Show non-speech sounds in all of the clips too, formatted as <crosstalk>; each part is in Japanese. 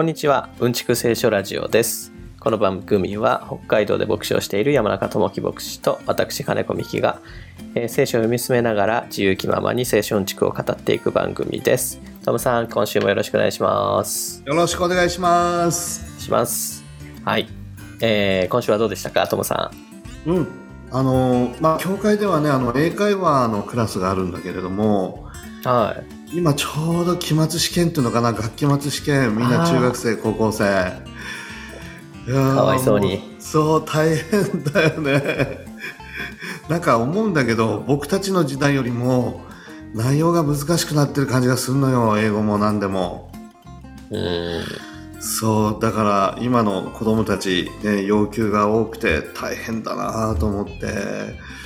こんにちは、うんちく聖書ラジオです。この番組は北海道で牧師をしている山中智樹牧師と私金子美希が、えー聖書を読み進めながら自由気ままに聖書うんちくを語っていく番組です。トムさん、今週もよろしくお願いします。よろしくお願いします。します。はい。えー今週はどうでしたか、トムさうん。あのーまあ、教会ではね、あの、英会話のクラスがあるんだけれども、ん。はい。今ちょうど期末試験っていうのかな、学期末試験、みんな中学生、高校生。かわいそうにもそう、大変だよね。なんか思うんだけど、僕たちの時代よりも、内容が難しくなってる感じがするのよ、英語も何でも。うーん。そうだから今の子供たち、ね、要求が多くて大変だなと思って、うん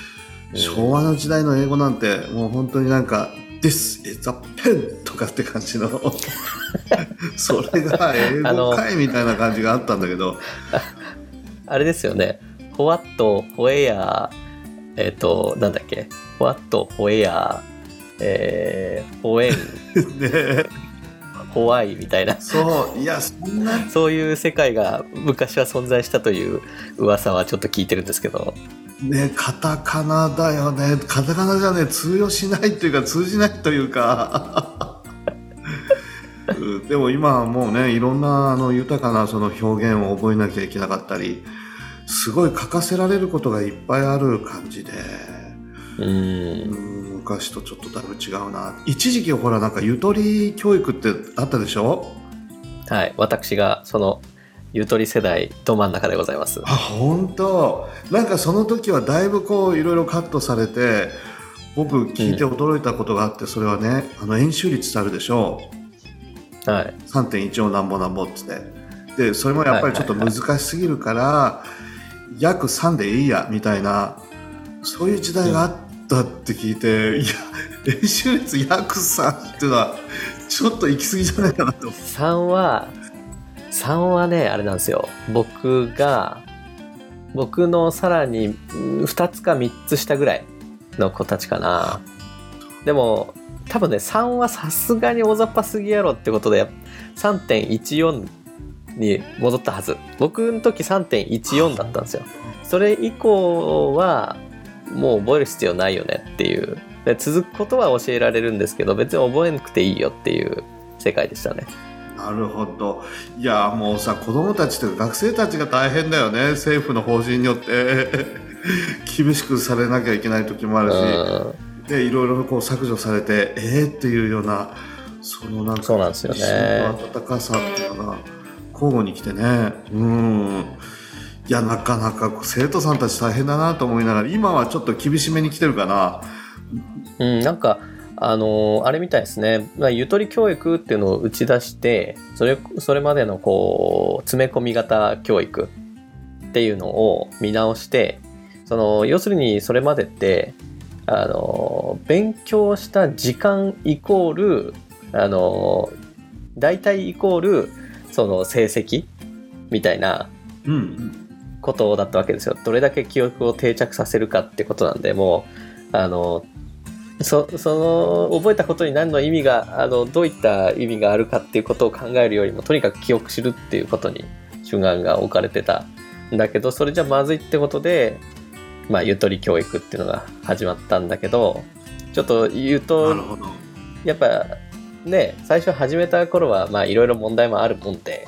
昭和の時代の英語なんてもう本当になんか「This is a pen」とかって感じの。<laughs> それが英語かいみたいな感じがあったんだけど。<laughs> あれですよね。ホワット、ホエヤー、えっ、と、なんだっけ？ホワット、ホエヤー、えー、ホエン、ね。ホワイみたいな、そう。いやそんな。そういう世界が昔は存在したという噂はちょっと聞いてるんですけど。ねカタカナだよねカタカナじゃね通用しないというか通じないというかうん <laughs> でも今はもうねいろんなあの豊かなその表現を覚えなきゃいけなかったりすごい書かせられることがいっぱいある感じで。うん昔とちょっとだいぶ違うな一時期ほらなんかゆとり教育ってあったでしょ？はい。私がその、ゆとり世代ど真ん中でございます。あ本当なんかその時はだいぶこういろいろカットされて僕聞いて驚いたことがあって、それはねあの円周率ってあるでしょはい。3.14なんぼなんぼっつってでそれもやっぱりちょっと難しすぎるから、約3でいいやみたいなそういう時代があったって聞いて、いや円周率約3っていうのはちょっと行き過ぎじゃないかなと3は、3はね、あれなんですよ。僕が、僕のさらに2つか3つ下ぐらいの子たちかな。でも、多分ね、3はさすがに大雑把すぎやろってことで、3.14に戻ったはず。僕の時3.14だったんですよ。それ以降は、もう覚える必要ないよねっていう。で続くことは教えられるんですけど、別に覚えなくていいよっていう世界でしたね。なるほど。いやもうさ子供たちというか学生たちが大変だよね。政府の方針によって。<laughs> 厳しくされなきゃいけない時もあるし、うん。でいろいろこう削除されてえー、っていうようなそのなんかそうなんですよね。の温かさっていうのが交互に来てね。うん。いやなかなか生徒さんたち大変だなと思いながら今はちょっと厳しめに来てるかな。うん、なんか、あのーあれみたいですね。まあ、ゆとり教育っていうのを打ち出して、それ、それまでのこう、詰め込み型教育っていうのを見直して、その、要するにそれまでって、あのー勉強した時間イコール、あのー大体イコール、その成績みたいなうんことだったわけですよ。どれだけ記憶を定着させるかってことなんで、もう、あの、そその覚えたことに何の意味があのどういった意味があるかっていうことを考えるよりもとにかく記憶するっていうことに主眼が置かれてたんだけどそれじゃまずいってことで、まあ、ゆとり教育っていうのが始まったんだけどちょっと言うなとやっぱね最初始めた頃はまあいろいろ問題もあるもんで。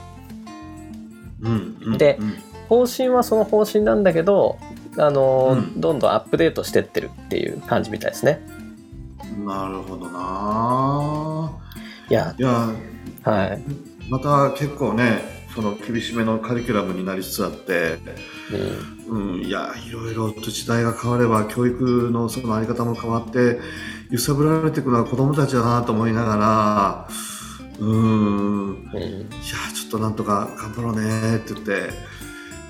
うんうんでうん。方針はその方針なんだけどあの、うん。どんどんアップデートしてってるっていう感じみたいですね。なるほどな。いや。いや。はい、また結構ねその厳しめのカリキュラムになりつつあって、うん。うん、いやいろいろと時代が変われば教育のそのあり方も変わって揺さぶられていくのは子供たちだなと思いながら。うん。うん。いやちょっとなんとか頑張ろうねって言って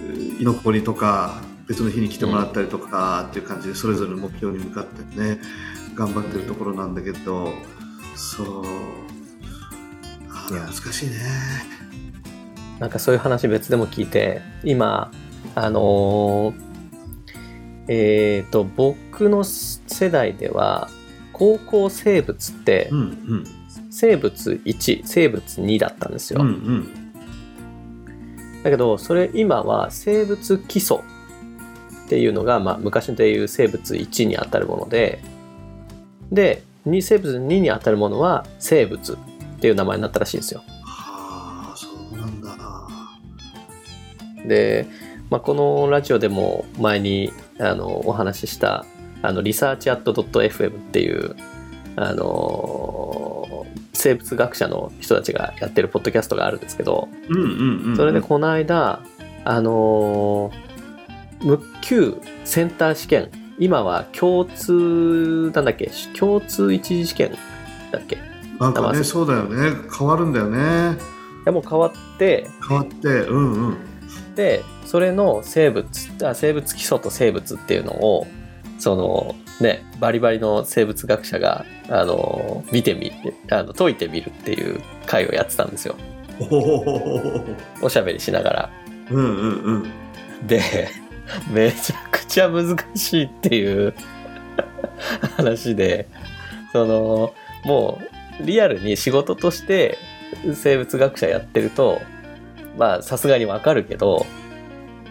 うん居残りとか別の日に来てもらったりとかっていう感じでそれぞれの目標に向かってね頑張ってるところなんだけどそう。あいや。難しいね。なんかそういう話別でも聞いて今あのーえっ、と僕の世代では高校生物ってうんうん。生物1生物2だったんですよ、うんうん。だけどそれ今は生物基礎っていうのが、まあ、昔でいう生物1にあたるものでで2生物2にあたるものは生物っていう名前になったらしいんですよ。はあそうなんだで、まあ、このラジオでも前にあのお話ししたあのリサーチアット .fm っていうあの生物学者の人たちがやってるポッドキャストがあるんですけどうんうんうんそれでこの間あの無級センター試験今は共通なんだっけ？共通一次試験だっけ？いなんかねそうだよね。変わるんだよね。やもう変わって。変わってうんうん。でそれの生物あ生物基礎と生物っていうのをそのねバリバリの生物学者があの見てみあの解いてみるっていう会をやってたんですよ。おおおしゃべりしながら。うんうんうん。で <laughs> めちゃくちゃ難しいっていう <laughs> 話で。そのもうリアルに仕事として生物学者やってるとまあさすがにわかるけど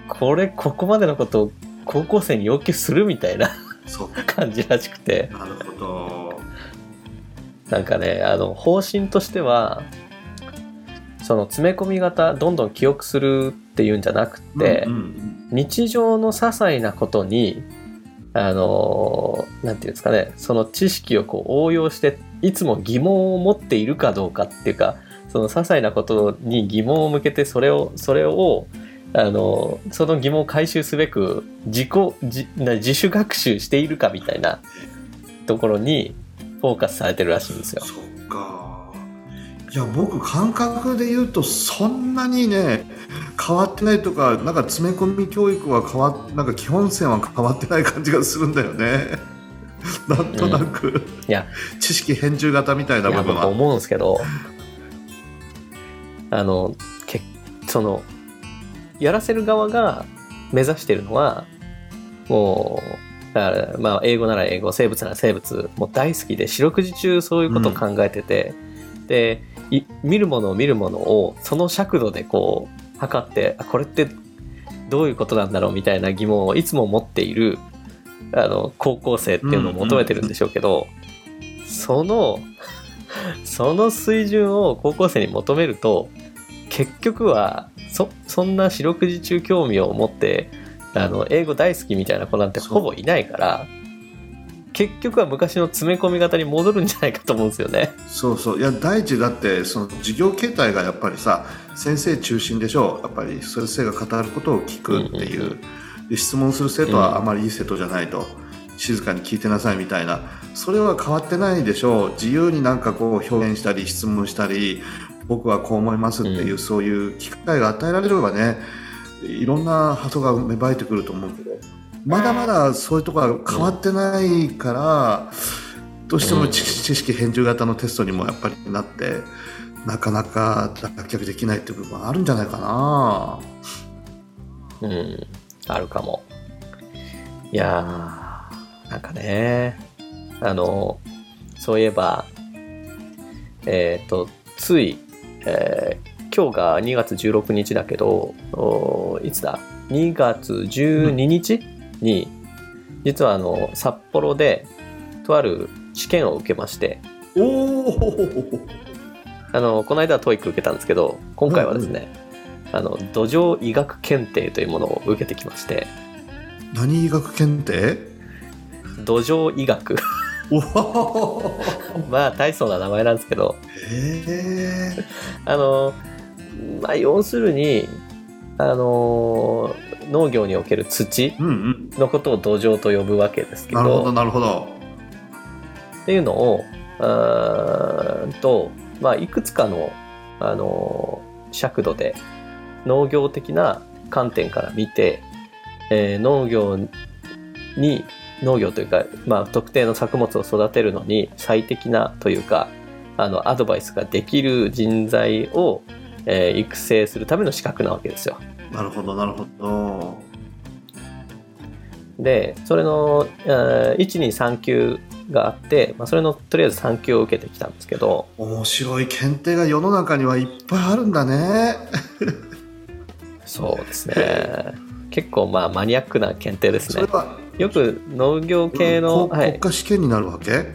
これここまでのことを高校生に要求するみたいな <laughs> 感じらしくて。なるほど。なんかねあの方針としてはその詰め込み型どんどん記憶するっていうんじゃなくて、うんうん日常の些細なことにあのなんていうんですかねその知識をこう応用していつも疑問を持っているかどうかっていうかその些細なことに疑問を向けてそれをそれをあのその疑問を回収すべく自己自自主学習しているかみたいなところにフォーカスされてるらしいんですよ。そっかいや僕感覚で言うとそんなにね変わってないとかなんか詰め込み教育は変わっなんか基本線は変わってない感じがするんだよね。<laughs> なんとなく、いや。知識編集型みたいな部分は。僕思うんですけどあのけそのやらせる側が目指してるのはもうだからまあ英語なら英語生物なら生物もう大好きで四六時中そういうことを考えてて、で見るものを見るものをその尺度でこう測ってあこれってどういうことなんだろうみたいな疑問をいつも持っているあの高校生っていうのを求めてるんでしょうけど、その <laughs> その水準を高校生に求めると結局はそそんな四六時中興味を持ってあの英語大好きみたいな子なんてほぼいないから結局は昔の詰め込み型に戻るんじゃないかと思うんですよね。そうそう。いや第一だってその授業形態がやっぱりさ先生中心でしょう。やっぱり先生が語ることを聞くっていう,、うんうんで質問する生徒はあまりいい生徒じゃないと、静かに聞いてなさいみたいな。それは変わってないでしょう。自由になんかこう表現したり質問したり僕はこう思いますっていう、うん。そういう機会が与えられればねいろんな発想が芽生えてくると思うけどまだまだそういうところが変わってないから、どうしても知知識編集型のテストにもやっぱりなってなかなか脱却できないっていう部分はあるんじゃないかな。うん、あるかも。いやー、なんかね、あの、そういえば、えっ、と、つい、えー今日が2月16日だけど、おいつだ ?2 月12日？に、実はあの、札幌で、とある試験を受けまして、おおあの、この間は TOEIC 受けたんですけど、今回はですね、あの、土壌医学検定というものを受けてきまして、何医学検定？土壌医学。<laughs> まあ大層な名前なんですけど。へえあのまあ要するにあの農業における土うんうん。のことを土壌と呼ぶわけですけなるほどどなるほど。っていうのをあーんと、まあ、いくつかのあの尺度で農業的な観点から見て、えー農業に農業というか、まあ、特定の作物を育てるのに最適なというかあのアドバイスができる人材を、えー育成するための資格なわけですよ。なるほどなるほどでそれの、えー123級があって、まあ、それのとりあえず3級を受けてきたんですけど面白い検定が世の中にはいっぱいあるんだね <laughs> そうですね。結構まあマニアックな検定ですねそれ。はよく農業系の、うん国家試験になるわけ？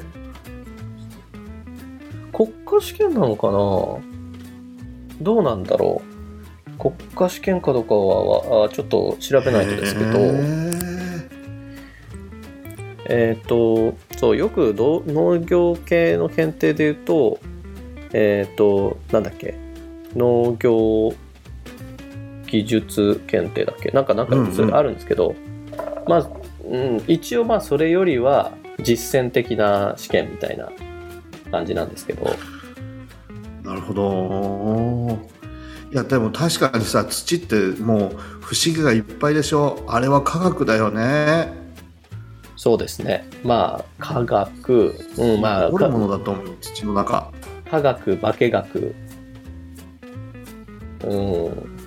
国家試験なのかな？どうなんだろう。国家試験かどうかはあちょっと調べないとですけど、えっ、と、そう、よくど農業系の検定で言うと、えっ、と、なんだっけ、農業技術検定だっけ。なんか、なんかうんうん。それあるんですけど、まあ、うん、一応まあそれよりは実践的な試験みたいな感じなんですけど、なるほど。いや、でも確かにさ、土ってもう不思議がいっぱいでしょ。あれは科学だよね。そうですね。まあ、科学、うん、まあ、掘るもかのだと思う、土の中。科学、化学、うん、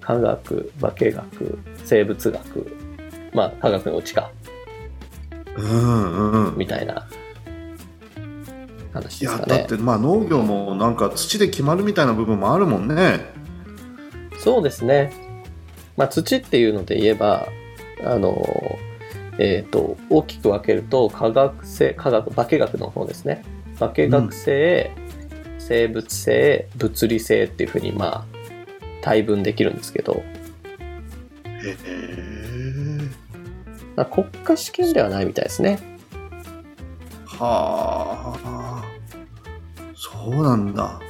科学、化学、生物学、まあ、科学のうちか、うんうん。みたいな話いや、ですかねだって。まあ農業もなんか土で決まるみたいな部分もあるもんね。そうですね。まあ、土っていうので言えば、あの、えっ、と、大きく分けると、化学性、化学、化学の方ですね。化学性、生物性、物理性っていうふうに、まあ、対分できるんですけど、へえ。まあ、国家試験ではないみたいですね。はあ。そうなんだ。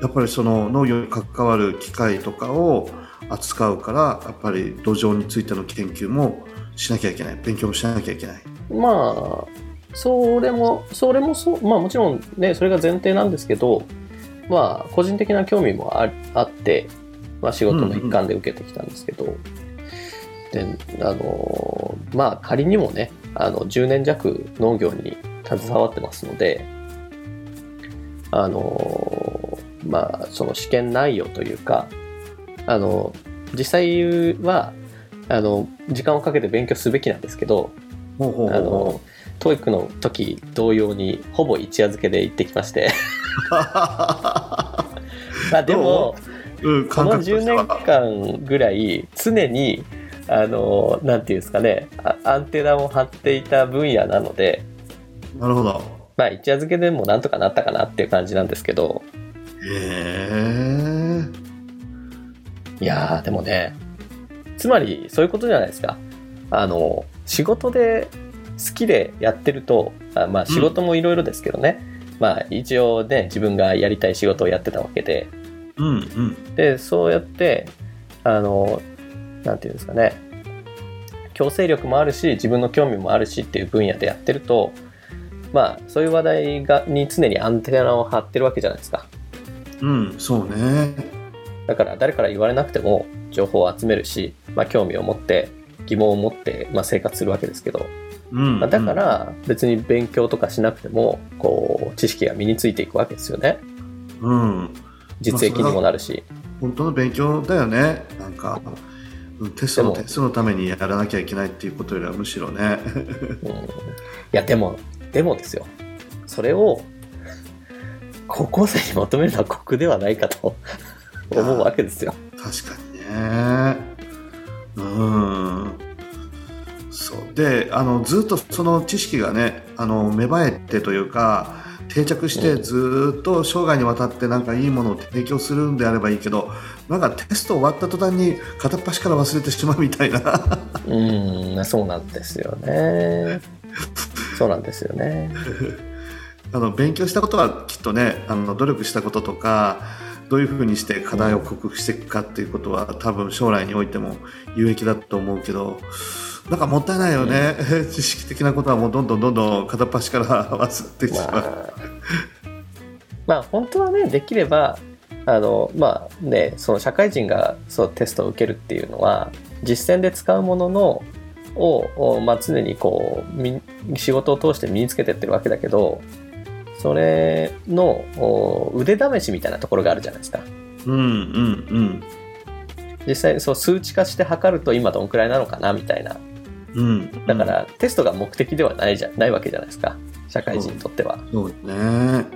やっぱりその農業に関わる機械とかを扱うから、やっぱり土壌についての研究もしなきゃいけない。勉強もしなきゃいけない。まあ、それも、それもそう、まあもちろんね、それが前提なんですけど、まあ、個人的な興味もああって、まあ仕事の一環で受けてきたんですけど、で、あの、まあ仮にもね、あの、10年弱農業に携わってますので、あの、まあ、その試験内容というか、あの、実際は、あの、時間をかけて勉強すべきなんですけど、あの、 TOEIC の時同様にほぼ一夜漬けで行ってきまして。<laughs> まあでも、う？ん、この感覚と10年間ぐらい常に、あの、なんていうんですかね、あアンテナを張っていた分野なので、なるほど。まあ一夜漬けでもなんとかなったかなっていう感じなんですけど、へえ。いやーでもね、つまりそういうことじゃないですか。あの、仕事で好きでやってると、あまあ仕事もいろいろですけどね、まあ一応ね、自分がやりたい仕事をやってたわけで、うんうん。で、そうやって、あの、なんていうんですかね、強制力もあるし、自分の興味もあるしっていう分野でやってると、まあそういう話題がに常にアンテナを張ってるわけじゃないですか。うん、そうね。だから誰から言われなくても情報を集めるし、まあ、興味を持って疑問を持って、まあ、生活するわけですけど、うん。まあ、だか、ら別に勉強とかしなくてもこう知識が身についていくわけですよねうん。実益にもなるし、本当の勉強だよね。なんか、うんテストののためにやらなきゃいけないっていうことよりはむしろね。うん、いやでもでもですよそれを高校生に求めるのは酷ではないかと思うわけですよ確かにね。うん。そう。で、あの、ずっとその知識がね、あの、芽生えてというか、定着してうん。ずっと生涯にわたってなんかいいものを提供するんであればいいけど、なんかテスト終わった途端に片っ端から忘れてしまうみたいな。うんそうなんですよね。そうなんですよね。<laughs> あの勉強したことはきっとねあの努力したこととかどういうふうにして課題を克服していくかっていうことは多分将来においても有益だと思うけどなんかもったいないよね、<laughs> 知識的なことはもうどんどんどんどん片っ端から <laughs> 忘れてしまう。まあ、まあ本当はねできればあのまあねその社会人がそうテストを受けるっていうのは実践で使うもののを、おまあ、常にこうみ仕事を通して身につけてってるわけだけどそれのお腕試しみたいなところがあるじゃないですか。うんうん。実際そう数値化して測ると今どんくらいなのかなみたいなうん。うんだから、テストが目的ではないじゃないわけじゃないですか。社会人にとっては。そう。ね。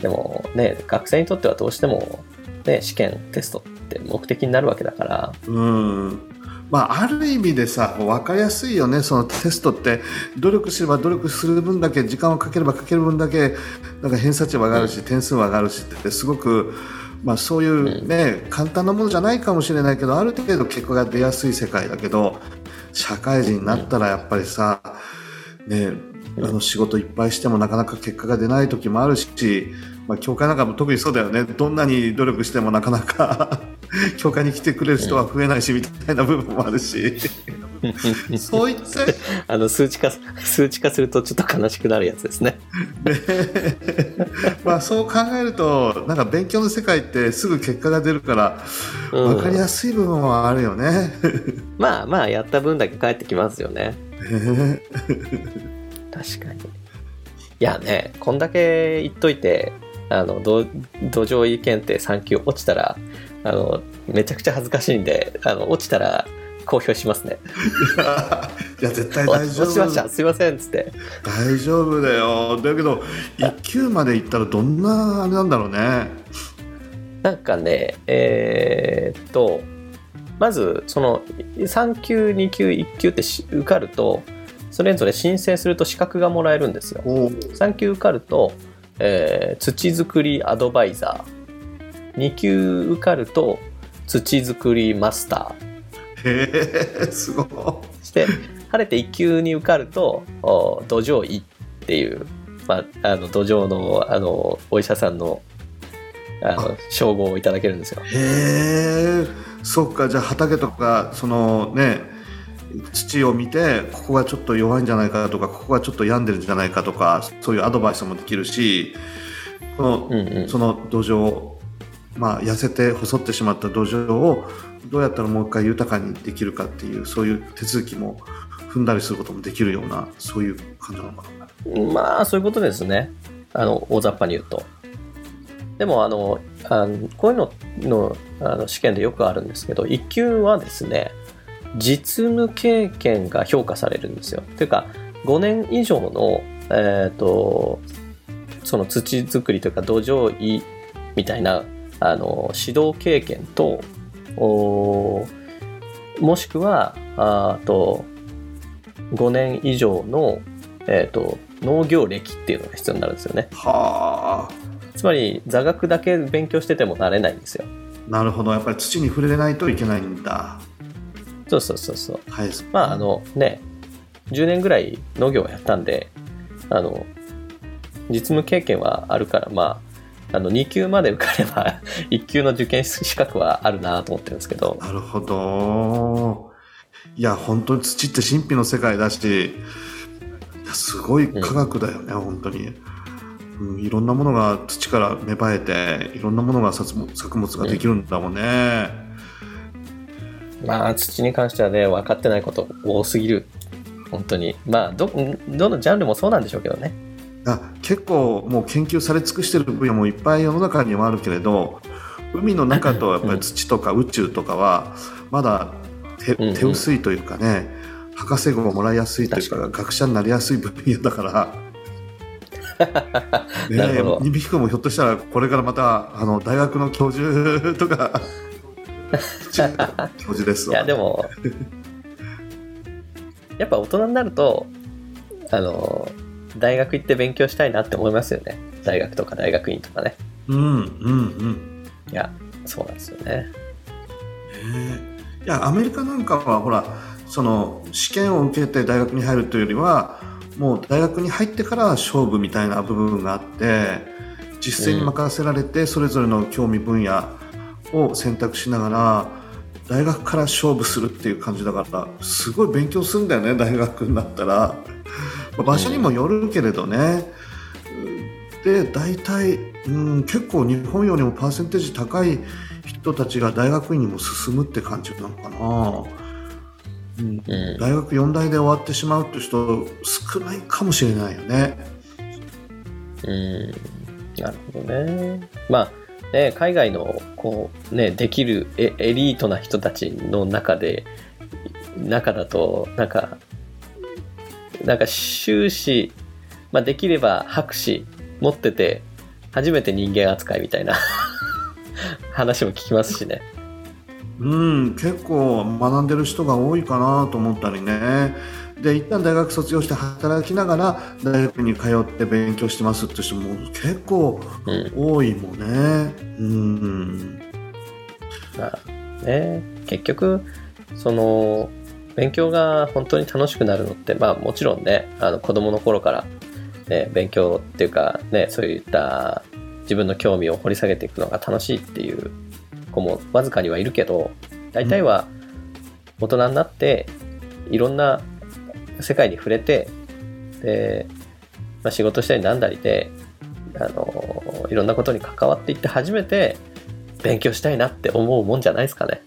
でもね、学生にとってはどうしても、ね、試験、テストっって目的になるわけだから。うん。まあ、ある意味でさ分かりやすいよね。そのテストって努力すれば努力する分だけ時間をかければかける分だけなんか偏差値は上がるし、点数は上がるしってすごく、まあ、そういうね、簡単なものじゃないかもしれないけどある程度結果が出やすい世界だけど社会人になったらやっぱりさ、ね、あの仕事いっぱいしてもなかなか結果が出ない時もあるし、まあ、教会なんかも特にそうだよね。どんなに努力してもなかなか。<laughs> 教会に来てくれる人は増えないしみたいな部分もあるし <laughs> そういったあの数値化数値化するとちょっと悲しくなるやつですね。<laughs> まあそう考えるとなんか勉強の世界ってすぐ結果が出るから分かりやすい部分はあるよね。まあまあやった分だけ返ってきますよね。確かに。いやねこんだけ言っといてあの土壌医検定3級落ちたらあのめちゃくちゃ恥ずかしいんであの落ちたら公表しますね。<laughs> いや絶対大丈夫。落ちました。すいませんっつって。大丈夫だよ。だけど1級まで行ったらどんなあれなんだろうね。なんかねえー、っとまずその3級2級1級って受かるとそれぞれ申請すると資格がもらえるんですよ。3級受かると、えー、土作りアドバイザー2級受かると土作りマスター。へえすごい。そして晴れて1級に受かると土壌医っていう、まあ、あの土壌のあのお医者さんのあの称号をいただけるんですよ。へえそっか。じゃあ畑とかそのね土を見てここがちょっと弱いんじゃないかとかここがちょっと病んでるんじゃないかとかそういうアドバイスもできるしこのうんうん、その土壌まあ、痩せて細ってしまった土壌をどうやったらもう一回豊かにできるかっていうそういう手続きも踏んだりすることもできるようなそういう感じなのかな。まあそういうことですね。あの大雑把に言うと。でもあのあのこういうののあの試験でよくあるんですけど1級はですね実務経験が評価されるんですよ。というか5年以上の、えーと、その土作りというか土壌医みたいなあの指導経験ともしくはあと5年以上の、えーと、農業歴っていうのが必要になるんですよね。はあ。つまり座学だけ勉強しててもなれないんですよ。なるほどやっぱり土に触れないといけないんだ。そうそうそうそう。はい、まああのね10年ぐらい農業をやったんであの実務経験はあるからまああの2級まで受かれば <laughs> 1級の受験資格はあるなと思ってるんですけど。なるほど。いや本当に土って神秘の世界だしすごい科学だよね、うん、本当に、うん、いろんなものが土から芽生えていろんなものが作物ができるんだもんね、うん、まあ土に関してはね分かってないこと多すぎる。本当に。まあどどのジャンルもそうなんでしょうけどねあ結構もう研究され尽くしてる分野もいっぱい世の中にはあるけれど海の中とやっぱり土とか宇宙とかはまだ手,、手薄いというかね博士号をもらいやすいというか学者になりやすい分野だから。<laughs> ねえ、ニビもひょっとしたらこれからまたあの大学の教授とか。<laughs> 教授ですいやでもやっぱ大人になるとあの大学行って勉強したいなって思いますよね。大学とか大学院とかね。うんうんうん。いやそうなんですよね。いやアメリカなんかはほらその試験を受けて大学に入るというよりはもう大学に入ってから勝負みたいな部分があって実践に任せられてそれぞれの興味分野を選択しながら大学から勝負するっていう感じだからすごい勉強するんだよね大学になったら。場所にもよるけれどね、で大体、うん、結構日本よりもパーセンテージ高い人たちが大学院にも進むって感じなのかな、うん、うん、大学4大で終わってしまうって人少ないかもしれないよね。うんなるほどね。まあね、海外のこう、ね、できるエエリートな人たちの中で中だとなんかなんか修士、まあ、できれば博士持ってて、初めて人間扱いみたいな <laughs> 話も聞きますしね。うん、結構学んでる人が多いかなと思ったりね。で、一旦大学卒業して働きながら大学に通って勉強してますって人も結構うん。多いもんね。うん。まあね、結局、その、勉強が本当に楽しくなるのって、まあもちろんね、あの子供の頃から、ね、勉強っていうか、ね、そういった自分の興味を掘り下げていくのが楽しいっていう子もわずかにはいるけど、大体は大人になって、いろんな世界に触れて、で、まあ、仕事したりなんだりで、あの、いろんなことに関わっていって初めて、勉強したいなって思うもんじゃないですかね。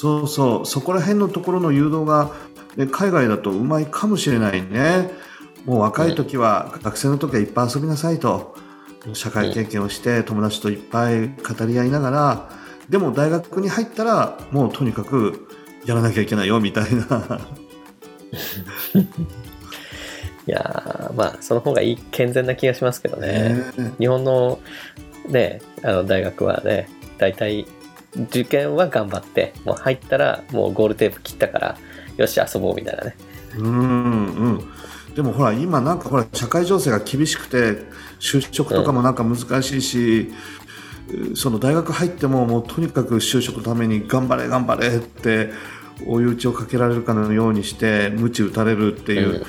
そうそう、そこら辺のところの誘導が、ね、海外だとうまいかもしれないね。もう若い時は、学生の時はいっぱい遊びなさいと。社会経験をして友達といっぱい語り合いながら、でも大学に入ったらもうとにかくやらなきゃいけないよみたいな。いやーまあその方がいい健全な気がしますけどね。ね日本のねあの大学はね大体受験は頑張ってもう入ったらもうゴールテープ切ったからよし遊ぼうみたいなね。うんうん。でもほら今なんかほら社会情勢が厳しくて就職とかもなんか難しいし、その大学入ってももうとにかく就職のために頑張れ頑張れって追い打ちをかけられるかのようにして鞭打たれるっていう、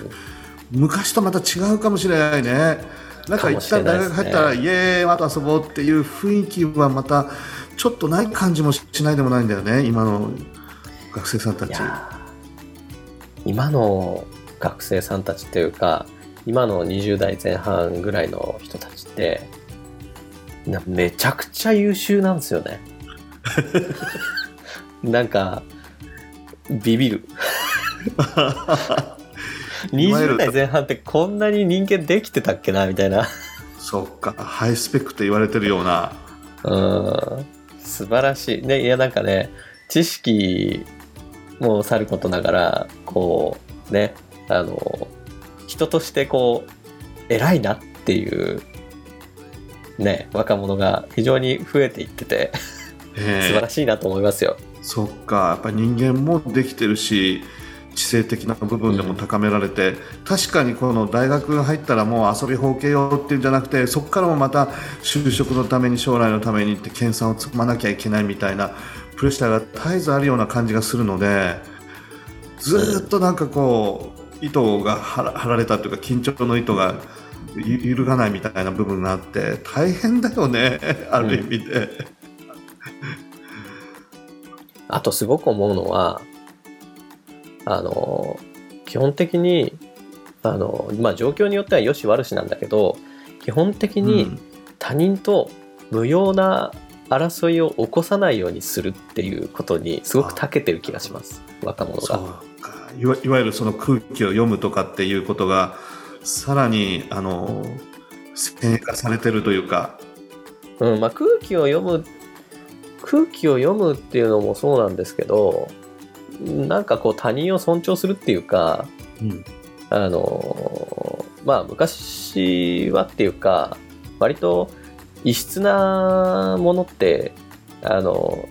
昔とまた違うかもしれないね。なんか一旦大学入ったら、イエーイあと遊ぼうっていう雰囲気はまたちょっとない感じもしないでもないんだよね今の学生さんたち。今の学生さんたちっていうか今の20代前半ぐらいの人たちってなめちゃくちゃ優秀なんですよね <laughs> なんかビビる <laughs> 20代前半ってこんなに人間できてたっけなみたいなそっかハイスペックと言われてるような。うん素晴らしい。ねいやなんかね知識もさることながらこうねあの人としてこう偉いなっていうね若者が非常に増えていっててえ。素晴らしいなと思いますよ。そっか。やっぱ人間もできてるし知性的な部分でも高められて、確かにこの大学入ったらもう遊びほうけようっていうんじゃなくてそこからもまた就職のために将来のためにって研鑽を積まなきゃいけないみたいなプレッシャーが絶えずあるような感じがするのでずーっとなんかこう糸が張られたというか緊張の糸がゆ揺るがないみたいな部分があって大変だよねある意味で。あとすごく思うのはあの基本的にあの、まあ、状況によってはよし悪しなんだけど基本的に、うん。他人と無用な争いを起こさないようにするっていうことにすごく長けてる気がします。若者そが。うか。いわいわゆるその空気を読むとかっていうことがさらにあの先鋭化されてるというか、うんまあ、空気を読む空気を読むっていうのもそうなんですけどなんかこう他人を尊重するっていうかうん。あのまあ昔はっていうか割と異質なものってあの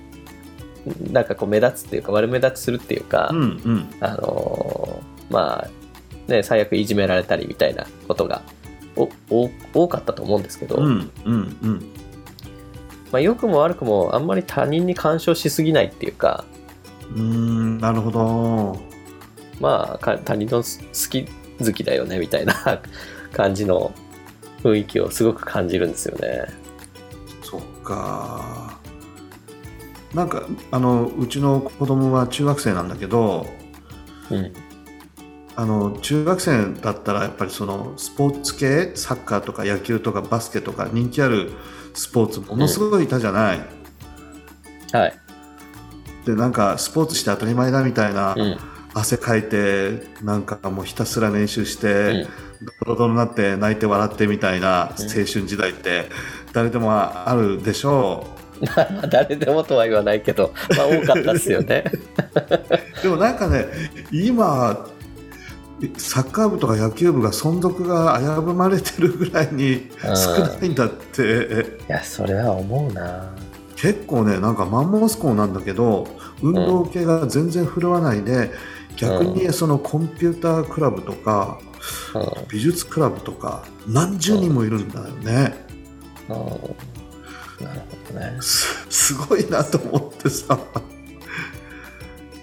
なんかこう目立つっていうか悪目立ちするっていうか、うんうん。あのまあね最悪いじめられたりみたいなことがおお多かったと思うんですけど、うんうんうん。まあ、良くも悪くもあんまり他人に干渉しすぎないっていうかうーんなるほど。まあか他人の好き好きだよねみたいな <laughs> 感じの雰囲気をすごく感じるんですよね。そっか。なんかあのうちの子供は中学生なんだけどうん。あの中学生だったらやっぱりそのスポーツ系サッカーとか野球とかバスケとか人気あるスポーツものすごいいたじゃない、はい。でなんかスポーツして当たり前だみたいな、うん。汗かいてなんかもうひたすら練習しうてん、ドロドロになって泣いて笑ってみたいなうん。青春時代って誰でもあるでしょまあ <laughs> 誰でもとは言わないけど、まあ多かったですよね。う <laughs> でもなんかね今サッカー部とか野球部が存続が危ぶまれてるぐらいに少ないんだって。いや、それは思うな。結構ねなんかマンモス校なんだけど運動系が全然振るわないで、逆にそのコンピュータークラブとか、うん。美術クラブとか何十人もいるんだよね、うん。なるほどね。すすごいなと思ってさ。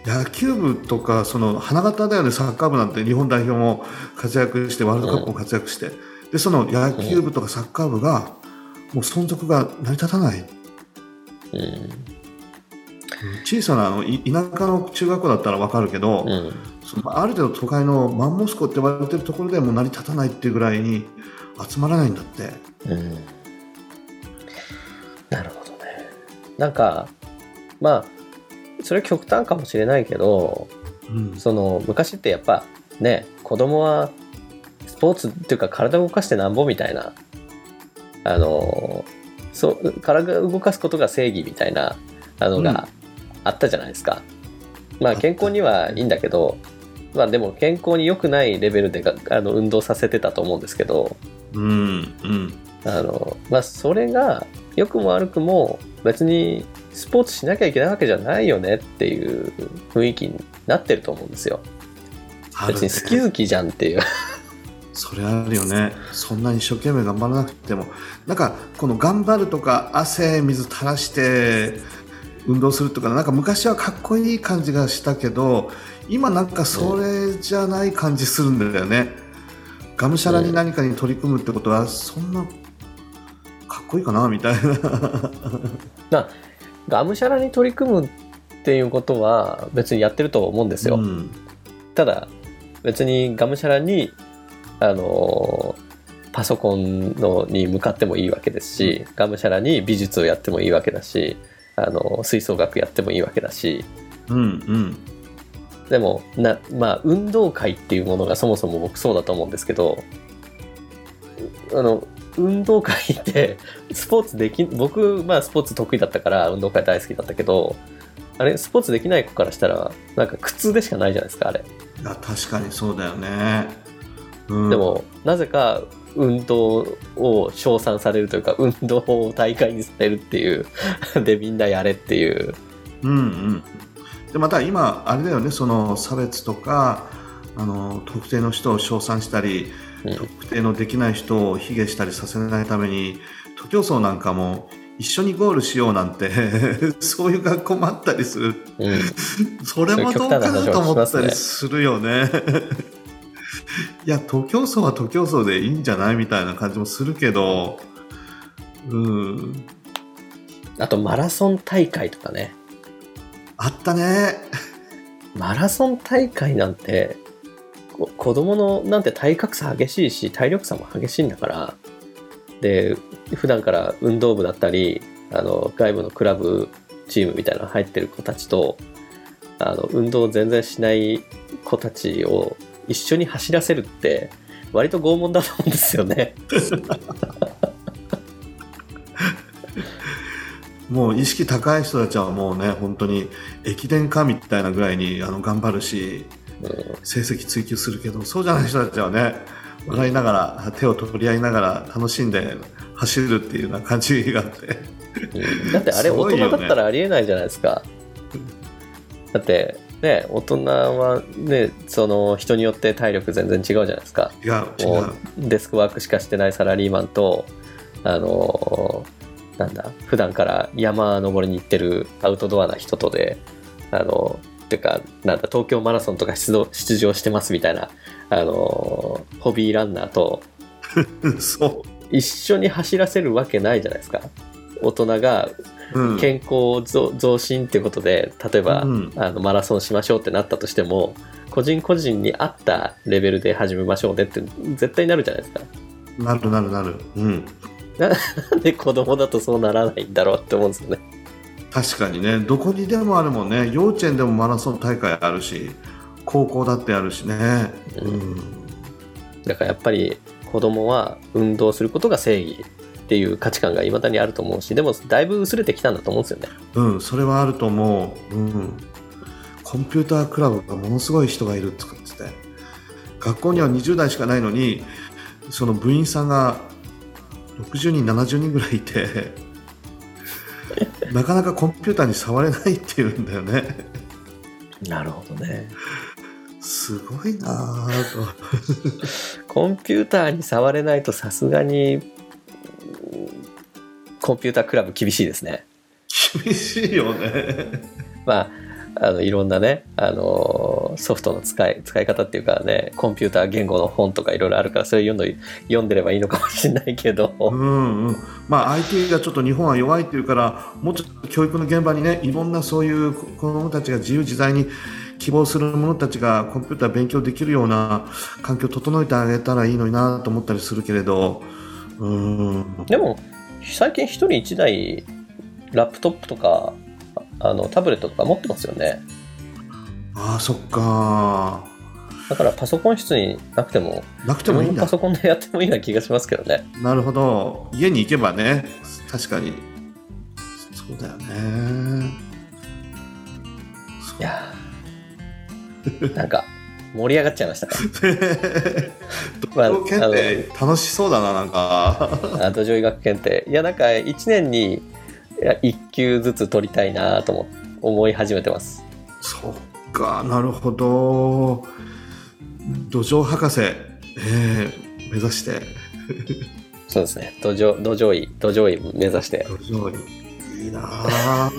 野球部とかその花形だよねサッカー部なんて。日本代表も活躍してワールドカップも活躍して、でその野球部とかサッカー部がもう存続が成り立たないうん。小さなあのい田舎の中学校だったら分かるけど、うん。そのある程度都会のマンモスコって呼ばれてるところでもう成り立たないっていうぐらいに集まらないんだって。うん。なるほどね。なんか、まあ、それ極端かもしれないけど、うんその昔ってやっぱね子供はスポーツっていうか体を動かしてなんぼみたいなあのそう体を動かすことが正義みたいなあのうん。があったじゃないですか、まあ健康にはいいんだけどまあでも健康に良くないレベルでがあの運動させてたと思うんですけどうんうん。あのまあそれが良くも悪くも別にスポーツしなきゃいけないわけじゃないよねっていう雰囲気になってると思うんですよ。別に好き好きじゃんっていうそれあるよね。そんなに一生懸命頑張らなくても。なんかこの頑張るとか汗水垂らして運動するとかなんか昔はかっこいい感じがしたけど今なんかそれじゃない感じするんだよね、がむしゃらに何かに取り組むってことはそんなかっこいいかなみたいながむしゃらに取り組むっていうことは別にやってると思うんですよ、うん。ただ別にがむしゃらにあのパソコンのに向かってもいいわけですし、がむしゃらに美術をやってもいいわけだしあの吹奏楽やってもいいわけだし。うんうん。でもなまあ運動会っていうものがそもそも僕そうだと思うんですけどあの運動会ってスポーツでき僕まあスポーツ得意だったから運動会大好きだったけどあれスポーツできない子からしたらなんか苦痛でしかないじゃないですかあれ。確かにそうだよね、うん、でもなぜか運動を称賛されるというか運動を大会にされるっていう <laughs> でみんなやれっていう。うんうん、でまた今、あれだよねその差別とかあの特定の人を称賛したり、うん。特定のできない人を卑下したりさせないために徒競走なんかも一緒にゴールしようなんて <laughs> そういう学校もあったりする。うん。それもどうかなと思ったりするよね。いや徒競走は徒競走でいいんじゃないみたいな感じもするけど、うん、あとマラソン大会とかね。あったね。マラソン大会なんてこ子供のなんて体格差激しいし体力差も激しいんだから。で普段から運動部だったりあの外部のクラブチームみたいなの入ってる子たちとあの運動を全然しない子たちを一緒に走らせるって割と拷問だと思うんですよね。<laughs> もう意識高い人たちはもうね本当に駅伝かみたいなぐらいにあの頑張るしうん成績追求するけどそうじゃない人たちはね笑いながら手を取り合いながら楽しんで走るっていうような感じがあってうんだってあれ大人だったらありえないじゃないですか。<laughs> だってね大人はねその人によって体力全然違うじゃないですか。違うデスクワークしかしてないサラリーマンとあのなんだ普段から山登りに行ってるアウトドアな人とであのていうかなんだ東京マラソンとか出場してますみたいなあのホビーランナーと <laughs> そ一緒に走らせるわけないじゃないですか。大人が健康増増進っていうことで例えば、うん。あのマラソンしましょうってなったとしても個人個人に合ったレベルで始めましょうねって絶対なるじゃないですか。なるなるなる。うん。なんで子供だとそうならないんだろうって思うんですよね。確かにね。どこにでもあるもんね。幼稚園でもマラソン大会あるし高校だってあるしね。うん。だからやっぱり子供は運動することが正義っていう価値観がいまだにあると思うしでもだいぶ薄れてきたんだと思うんですよね。うん、それはあると思う。うん。コンピュータークラブがものすごい人がいるって言ってて、学校には20代しかないのに、その部員さんが60人、70人ぐらいいて、<laughs> なかなかコンピューターに触れないっていうんだよね。なるほどね。すごいなぁと。<laughs> コンピューターに触れないとさすがに、うんコンピュータークラブ厳しいですね。厳しいよね。まあ、あのいろんなね、あのソフトの使い使い方っていうかねコンピューター言語の本とかいろいろあるからそれ読んで読んでればいいのかもしれないけど、うんうん。まあ IT がちょっと日本は弱いっていうから、もうちょっと教育の現場にね、いろんなそういう子供たちが自由自在に希望する者たちがコンピューター勉強できるような環境を整えてあげたらいいのになと思ったりするけれど、うん。でも最近一人一台ラップトップとかあのタブレットとか持ってますよねああ、そっか。だからパソコン室になくてもなくてもいいんだパ。ソコンでやってもいいような気がしますけどねなるほど。家に行けばね、確かに。そうだよね。いやーなんか盛り上がっちゃいましたね <laughs> まあ検定楽しそうだな、なんか。<laughs> あ土壌医学検定。いやなんか1年にいや1級ずつ取りたいなと思思い始めてます。そっか、なるほど。土壌博士、えー、目指して、<laughs> そうですね。土壌土壌医土壌医目指して。土壌に。いいなあ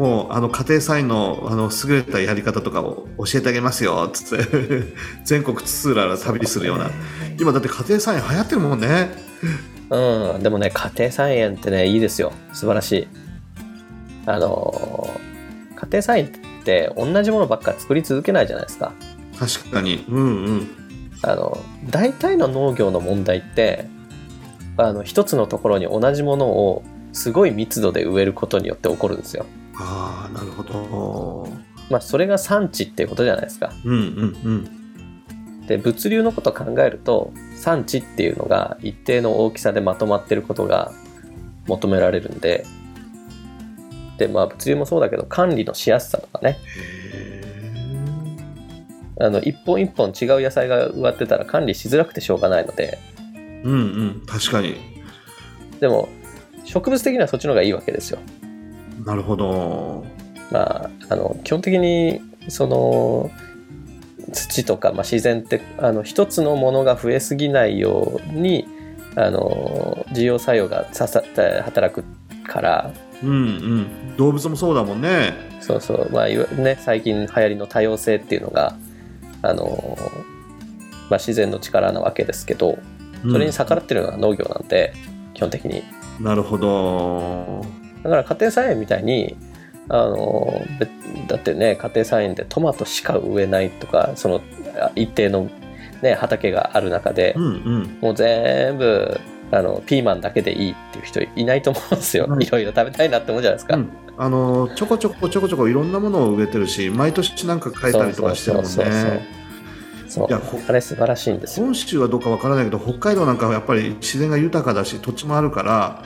もう、あの、家庭菜園の、あの、優れたやり方とかを教えてあげますよ、つって。<laughs> 全国津々浦々旅するような。今だって家庭菜園流行ってるもんね。うん、でもね、家庭菜園ってね、いいですよ。素晴らしい。あのー、家庭菜園って同じものばっか作り続けないじゃないですか。確かに。うんうん。あの、大体の農業の問題って、あの、一つのところに同じものをすごい密度で植えることによって起こるんですよ。ああ、なるほど。まあ、それが産地っていうことじゃないですか。うんうんうん。で、物流のことを考えると、産地っていうのが一定の大きさでまとまってることが求められるんで、で、まあ、物流もそうだけど、管理のしやすさとかね、へあの、一本一本違う野菜が植わってたら管理しづらくてしょうがないので、ーうんうん。確かに。でも、植物的にはそっちの方がいいわけですよ。なるほど。まあ、あの、基本的に、その、土とか、まあ、自然って、あの、一つのものが増えすぎないように、あの、需要作用がささ働くから、うんうん。動物もそうだもんね。そうそう、まあ、ね、最近流行りの多様性っていうのが、あの、まあ、自然の力なわけですけど、それに逆らってるのが農業なんで、基本的に。うんなるほど。だから家庭菜園みたいに、あの、べだってね、家庭菜園でトマトしか植えないとか、そのあ一定のね、畑がある中でう、んうん。もう全部、あの、ピーマンだけでいいっていう人いないと思うんですよ。うんいろいろ食べたいなって思うじゃないですか。うんあのちょこちょこちょこちょこいろんなものを植えてるし毎年なんか変えたりとかしてるもんねそういやほあれ素晴らしいんですよ。本州はどうかわからないけど北海道なんかはやっぱり自然が豊かだし土地もあるから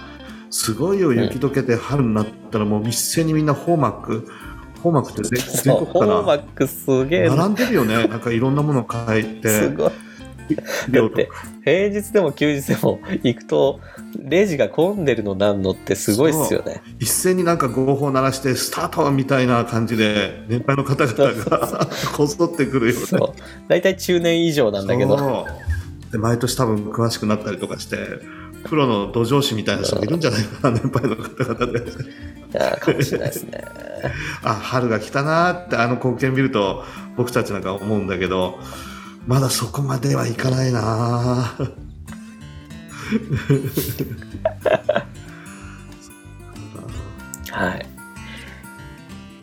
すごいよ雪解けて春になったらもう一斉にみんなホーマック。ホーマックって全国かな？ーマックすげえ。な並んでるよね。なんかいろんなものを変えすてごい。だって平日でも休日でも行くとレジが混んでるのなんのってすごいっすよね。一斉になんか合法鳴らしてスタートみたいな感じで年配の方々がこぞってくるよね。そう。大体中年以上なんだけど。で毎年多分詳しくなったりとかしてプロの土壌師みたいな人もいるんじゃないかな年配の方々でいやかもしれないですね。<laughs> あ春が来たなーってあの光景見ると僕たちなんか思うんだけどまだそこまではいかないなー <laughs> はい。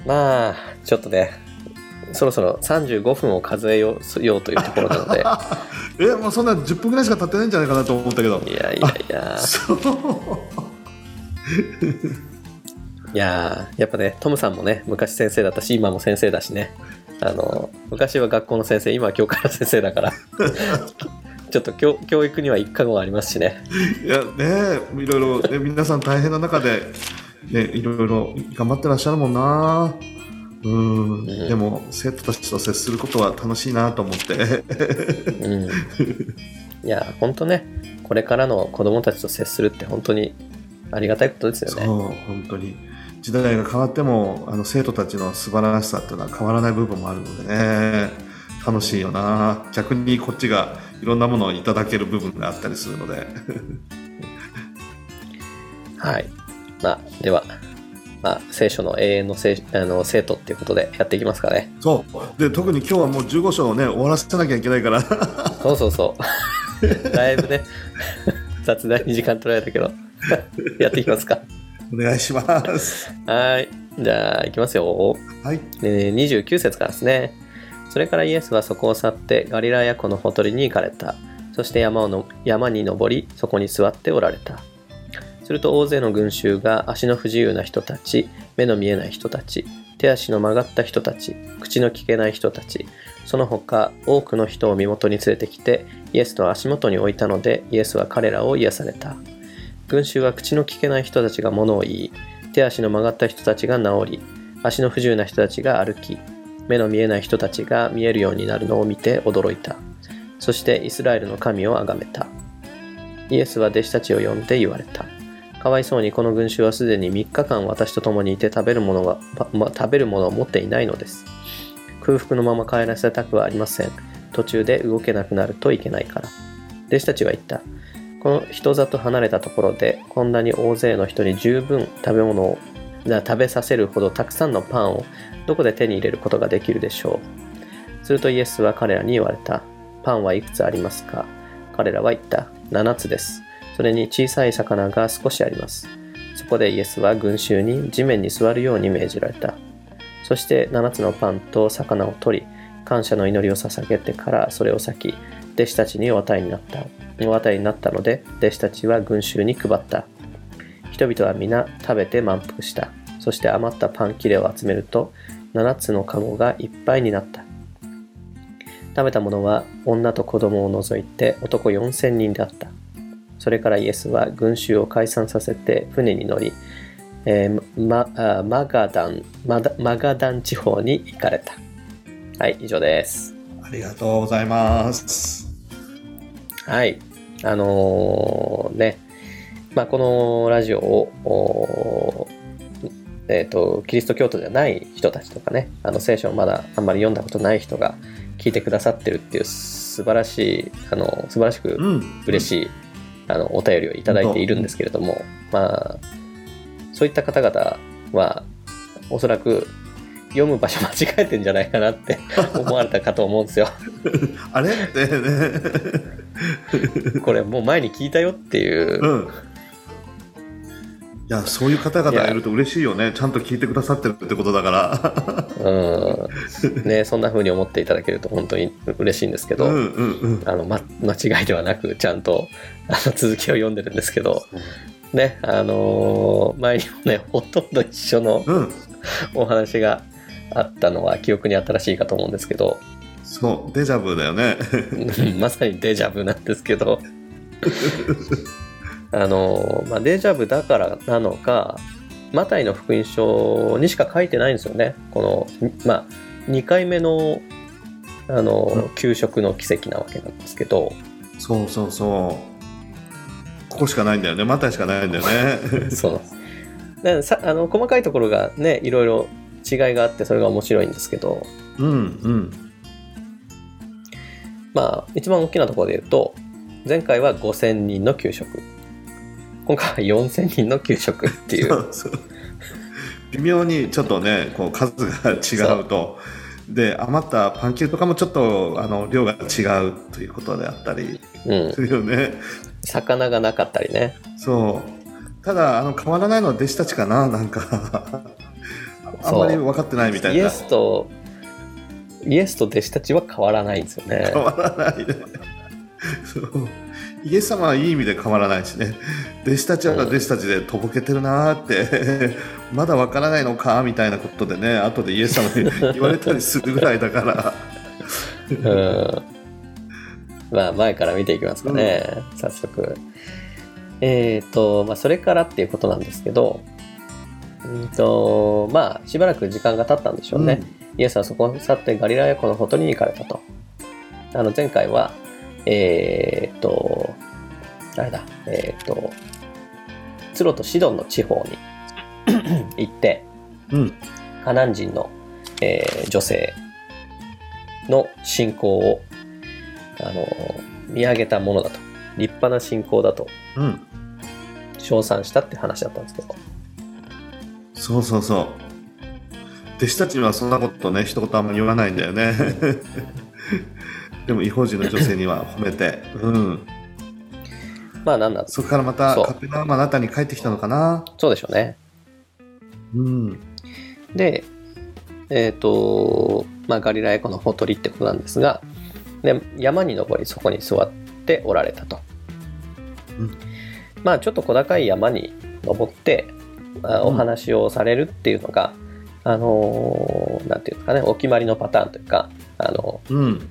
まあ、ちょっとね、そろそろ35分を数えようようというところなので、<laughs> えもうそんな10分ぐらいしか経ってないんじゃないかなと思ったけど。いやいやいや、<laughs> そう。いやーやっぱね、トムさんもね、昔先生だったし、今も先生だしね、あの、昔は学校の先生、今は教会の先生だから、<laughs> ちょっと教教育には一過後がありますしね。いやねいろいろ、ね、皆さん大変な中で、ね、いろいろ頑張ってらっしゃるもんなうん、んでも生徒たちと接することは楽しいなと思ってうん。いや、本当ね、これからの子供たちと接するって本当にありがたいことですよね。そう、本当に。時代が変わっても、あの、生徒たちの素晴らしさっていうのは変わらない部分もあるのでね、楽しいよな。逆にこっちがいろんなものをいただける部分があったりするので。はい。まあ、では、まあ、聖書の永遠の聖あの生徒っていうことでやっていきますかね。そう。で、特に今日はもう15章をね、終わらせなきゃいけないから。そうそうそう。<laughs> だいぶね、雑談に時間取られたけど、やっていきますか。お願いします。はい。じゃあ、いきますよ。はい。で29節からですね。それからイエスはそこを去ってガリラヤ湖のほとりに行かれた。そして山をの山に登り、そこに座っておられた。すると大勢の群衆が足の不自由な人たち、目の見えない人たち、手足の曲がった人たち、口の聞けない人たち、その他多くの人を身元に連れてきて、イエスの足元に置いたので、イエスは彼らを癒された。群衆は口の聞けない人たちが物を言い、手足の曲がった人たちが治り、足の不自由な人たちが歩き、目の見えない人たちが見えるようになるのを見て驚いた。そしてイスラエルの神を崇めた。イエスは弟子たちを呼んで言われた。かわいそうにこの群衆はすでに3日間私と共にいて食べるものが、ま、食べるものを持っていないのです。空腹のまま帰らせたくはありません。途中で動けなくなるといけないから。弟子たちは言った。この人里離れたところでこんなに大勢の人に十分食べ物を食べさせるほどたくさんのパンをどこで手に入れることができるでしょうするとイエスは彼らに言われたパンはいくつありますか？彼らは言った7つですそれに小さい魚が少しあります。そこでイエスは群衆に地面に座るように命じられた。そして7つのパンと魚を取り感謝の祈りを捧げてからそれを裂き弟子たちにお与えになった。お与えになったので弟子たちは群衆に配った。人々は皆食べて満腹した。そして余ったパン切れを集めると7つの籠がいっぱいになった。食べた者は女と子供を除いて男4000人であった。それからイエスは群衆を解散させて船に乗り、えーマあマガダンマダマガダン地方に行かれたはい以上ですありがとうございます。はい。あのーね、まあ、このラジオを、えっ、と、キリスト教徒じゃない人たちとかね、あの聖書をまだあんまり読んだことない人が聞いてくださってるっていう素晴らしい、あの、素晴らしくうん。嬉しい、あの、お便りをいただいているんですけれども、まあ、そういった方々は、おそらく読む場所間違えてんじゃないかなって <laughs> 思われたかと思うんですよ。あれ？ってね。これもう前に聞いたよっていううん。いや、そういう方々がいると嬉しいよね。ちゃんと聞いてくださってるってことだから。うんね、そんな風に思っていただけると本当に嬉しいんですけど、うんうんうん。あの、ま、間違いではなくちゃんとあの続きを読んでるんですけど、ね、あのー前にもね、ほとんど一緒のうん。お話があったのは記憶に新しいかと思うんですけど、そう、デジャブだよね。うんまさにデジャブなんですけど、<laughs> あのーまあ、デジャブだからなのか、マタイの福音書にしか書いてないんですよね。この、まあ、2回目の、あの給食の奇跡なわけなんですけど、そうそうそう。ここしかないんだよね。マタイしかないんだよね。<laughs> そうなんさあの細かいところがね、いろいろ違いがあって、それが面白いんですけど、うんうん。まあ、一番大きなところで言うと、前回は5000人の給食。今回は4000人の給食ってい。そううそう微妙にちょっとね、こう数が違うと。で、余ったパン切れとかもちょっとあの量が違うということであったりうん。するよね。魚がなかったりね。そう。ただ、あの、変わらないのは弟子たちかな、なんか。あんまり分かってないみたいな。イエスと、イエスと弟子たちは変わらないんですよね変。わらないね。そう。イエス様はいい意味で変わらないしね。<laughs> 弟子たちは弟子たちでとぼけてるなーって、<laughs> まだ分からないのかみたいなことでね、後でイエス様に言われたりするぐらいだから。<laughs> うん。まあ、前から見ていきますかね。早速。えっ、と、まあ、それからっていうことなんですけど、うんと、まあ、しばらく時間が経ったんでしょうね。イエスはそこを去ってガリラヤ湖のほとりに行かれたと。あの、前回は、えーっと、あれだ、えーっと、ツロとシドンの地方に <clears throat> 行って、うん。カナン人の、えー女性の信仰を、あの見上げたものだと。立派な信仰だとうん。称賛したって話だったんですけど。そうそうそう。弟子たちにはそんなことね、一言あんまり言わないんだよね。<laughs> でも、違法人の女性には褒めて、うん。まあなんなんそこからまたカペナウムあなたに帰ってきたのかな。そうでしょうね。うん。で、えっ、と、まあガリラヤ湖のほとりってことなんですが、で山に登りそこに座っておられたと。うんまあちょっと小高い山に登ってお話をされるっていうのが、あのーなんていうんですかねお決まりのパターンというかあのうん。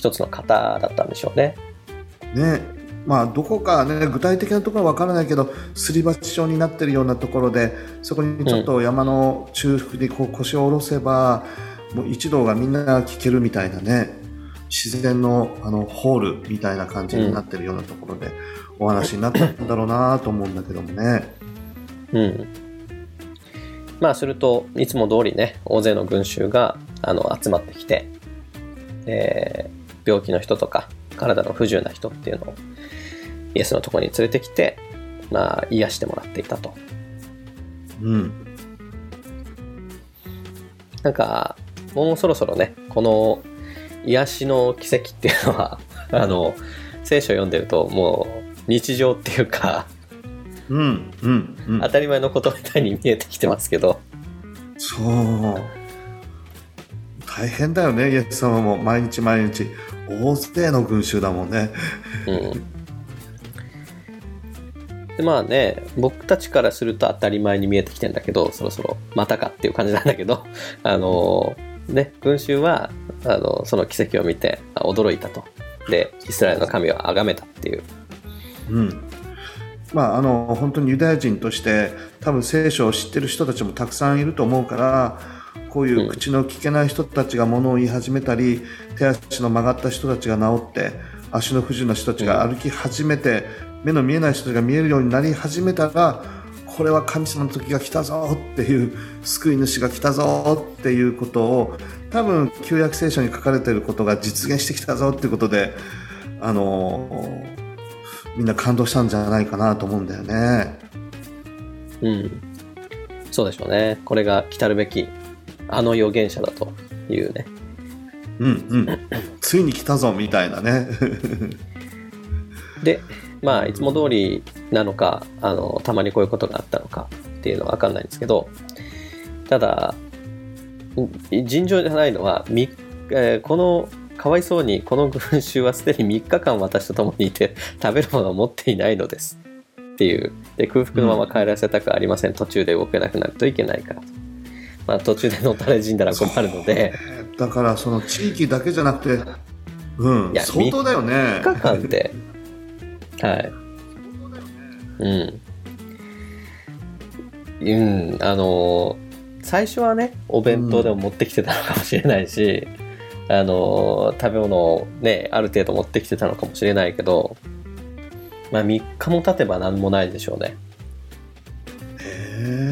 一つの型だったんでしょうね。ね。まあ、どこかね、具体的なところはわからないけど、すり鉢状になってるようなところで、そこにちょっと山の中腹にこう腰を下ろせば、もう一同がみんな聞けるみたいなね、自然のあのホールみたいな感じになってるようなところで、お話になったんだろうなと思うんだけどもね。うん。まあするといつも通りね大勢の群衆があの集まってきて、えー病気の人とか体の不自由な人っていうのをイエスのところに連れてきて、まあ、癒してもらっていたと。うん。なんかもうそろそろねこの癒しの奇跡っていうのは <laughs> あの聖書を読んでるともう日常っていうかうん。うん。うん当。たり前のことみたいに見えてきてますけど、そう。大変だよね、イエス様も毎日毎日。大勢の群衆だもんね。うん。でまあね僕たちからすると当たり前に見えてきてんだけどそろそろまたかっていう感じなんだけど <laughs> あのね群衆はあのその奇跡を見てあ驚いたとでイスラエルの神を崇めたっていううん。まあ、あの、本当にユダヤ人として、多分聖書を知ってる人たちもたくさんいると思うから、こういう口の聞けない人たちが物を言い始めたり、手足の曲がった人たちが治って、足の不自由な人たちが歩き始めて、目の見えない人たちが見えるようになり始めたら、これは神様の時が来たぞっていう、救い主が来たぞっていうことを、多分旧約聖書に書かれていることが実現してきたぞっていうことで、あのみんな感動したんじゃないかなと思うんだよね。うん。そうでしょうね。これが来たるべきあの預言者だというねうんうん。ついに来たぞみたいなね。<laughs> でまあいつも通りなのかあのたまにこういうことがあったのかっていうのは分かんないんですけどただん尋常じゃないのは、みえーこのかわいそうにこの群衆はすでに3日間私と共にいて食べるものを持っていないのですっていうで空腹のまま帰らせたくありません、途中で動けなくなるといけないからと、まあ、途中でのたれ死んだら困るので。だからその地域だけじゃなくて、うんい、や相当だよね。3日間ではい。うん。うんあの最初はねお弁当でも持ってきてたのかもしれないし、あの食べ物をねある程度持ってきてたのかもしれないけどまあ3日も経てば何もないでしょうね。へえ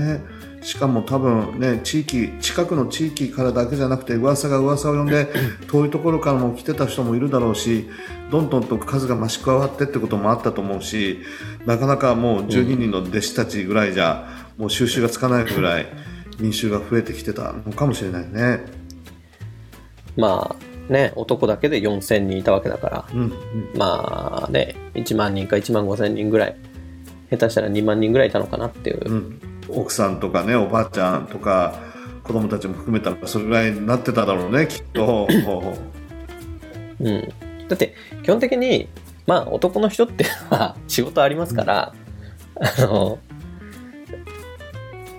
しかも多分ね地域近くの地域からだけじゃなくて噂が噂を呼んで <clears throat> 遠いところからも来てた人もいるだろうしどんどんと数が増し加わってってこともあったと思うしなかなかもう12人の弟子たちぐらいじゃ、もう収集がつかないぐらい民衆が増えてきてたのかもしれないね。まあね男だけで4000人いたわけだからうんうんまあね1万人か1万5000人ぐらい下手したら2万人ぐらいいたのかなっていう、うん、奥さんとかねおばあちゃんとか子供たちも含めたらそれぐらいになってただろうねきっと。うん、だって基本的にまあ男の人っていうのは <laughs> 仕事ありますから、あの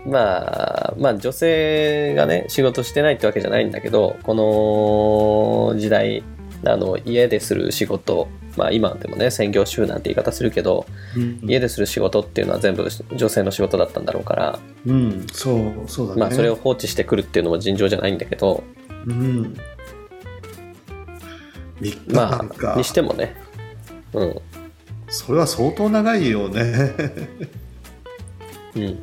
まあまあ女性がね仕事してないってわけじゃないんだけどこの時代あの家でする仕事まあ今でもね専業主婦なんて言い方するけど家でする仕事っていうのは全部女性の仕事だったんだろうから、うん、そうそうだね。まあそれを放置してくるっていうのも尋常じゃないんだけどうん。3日まあにしてもねうんそれは相当長いよね。<laughs> うん。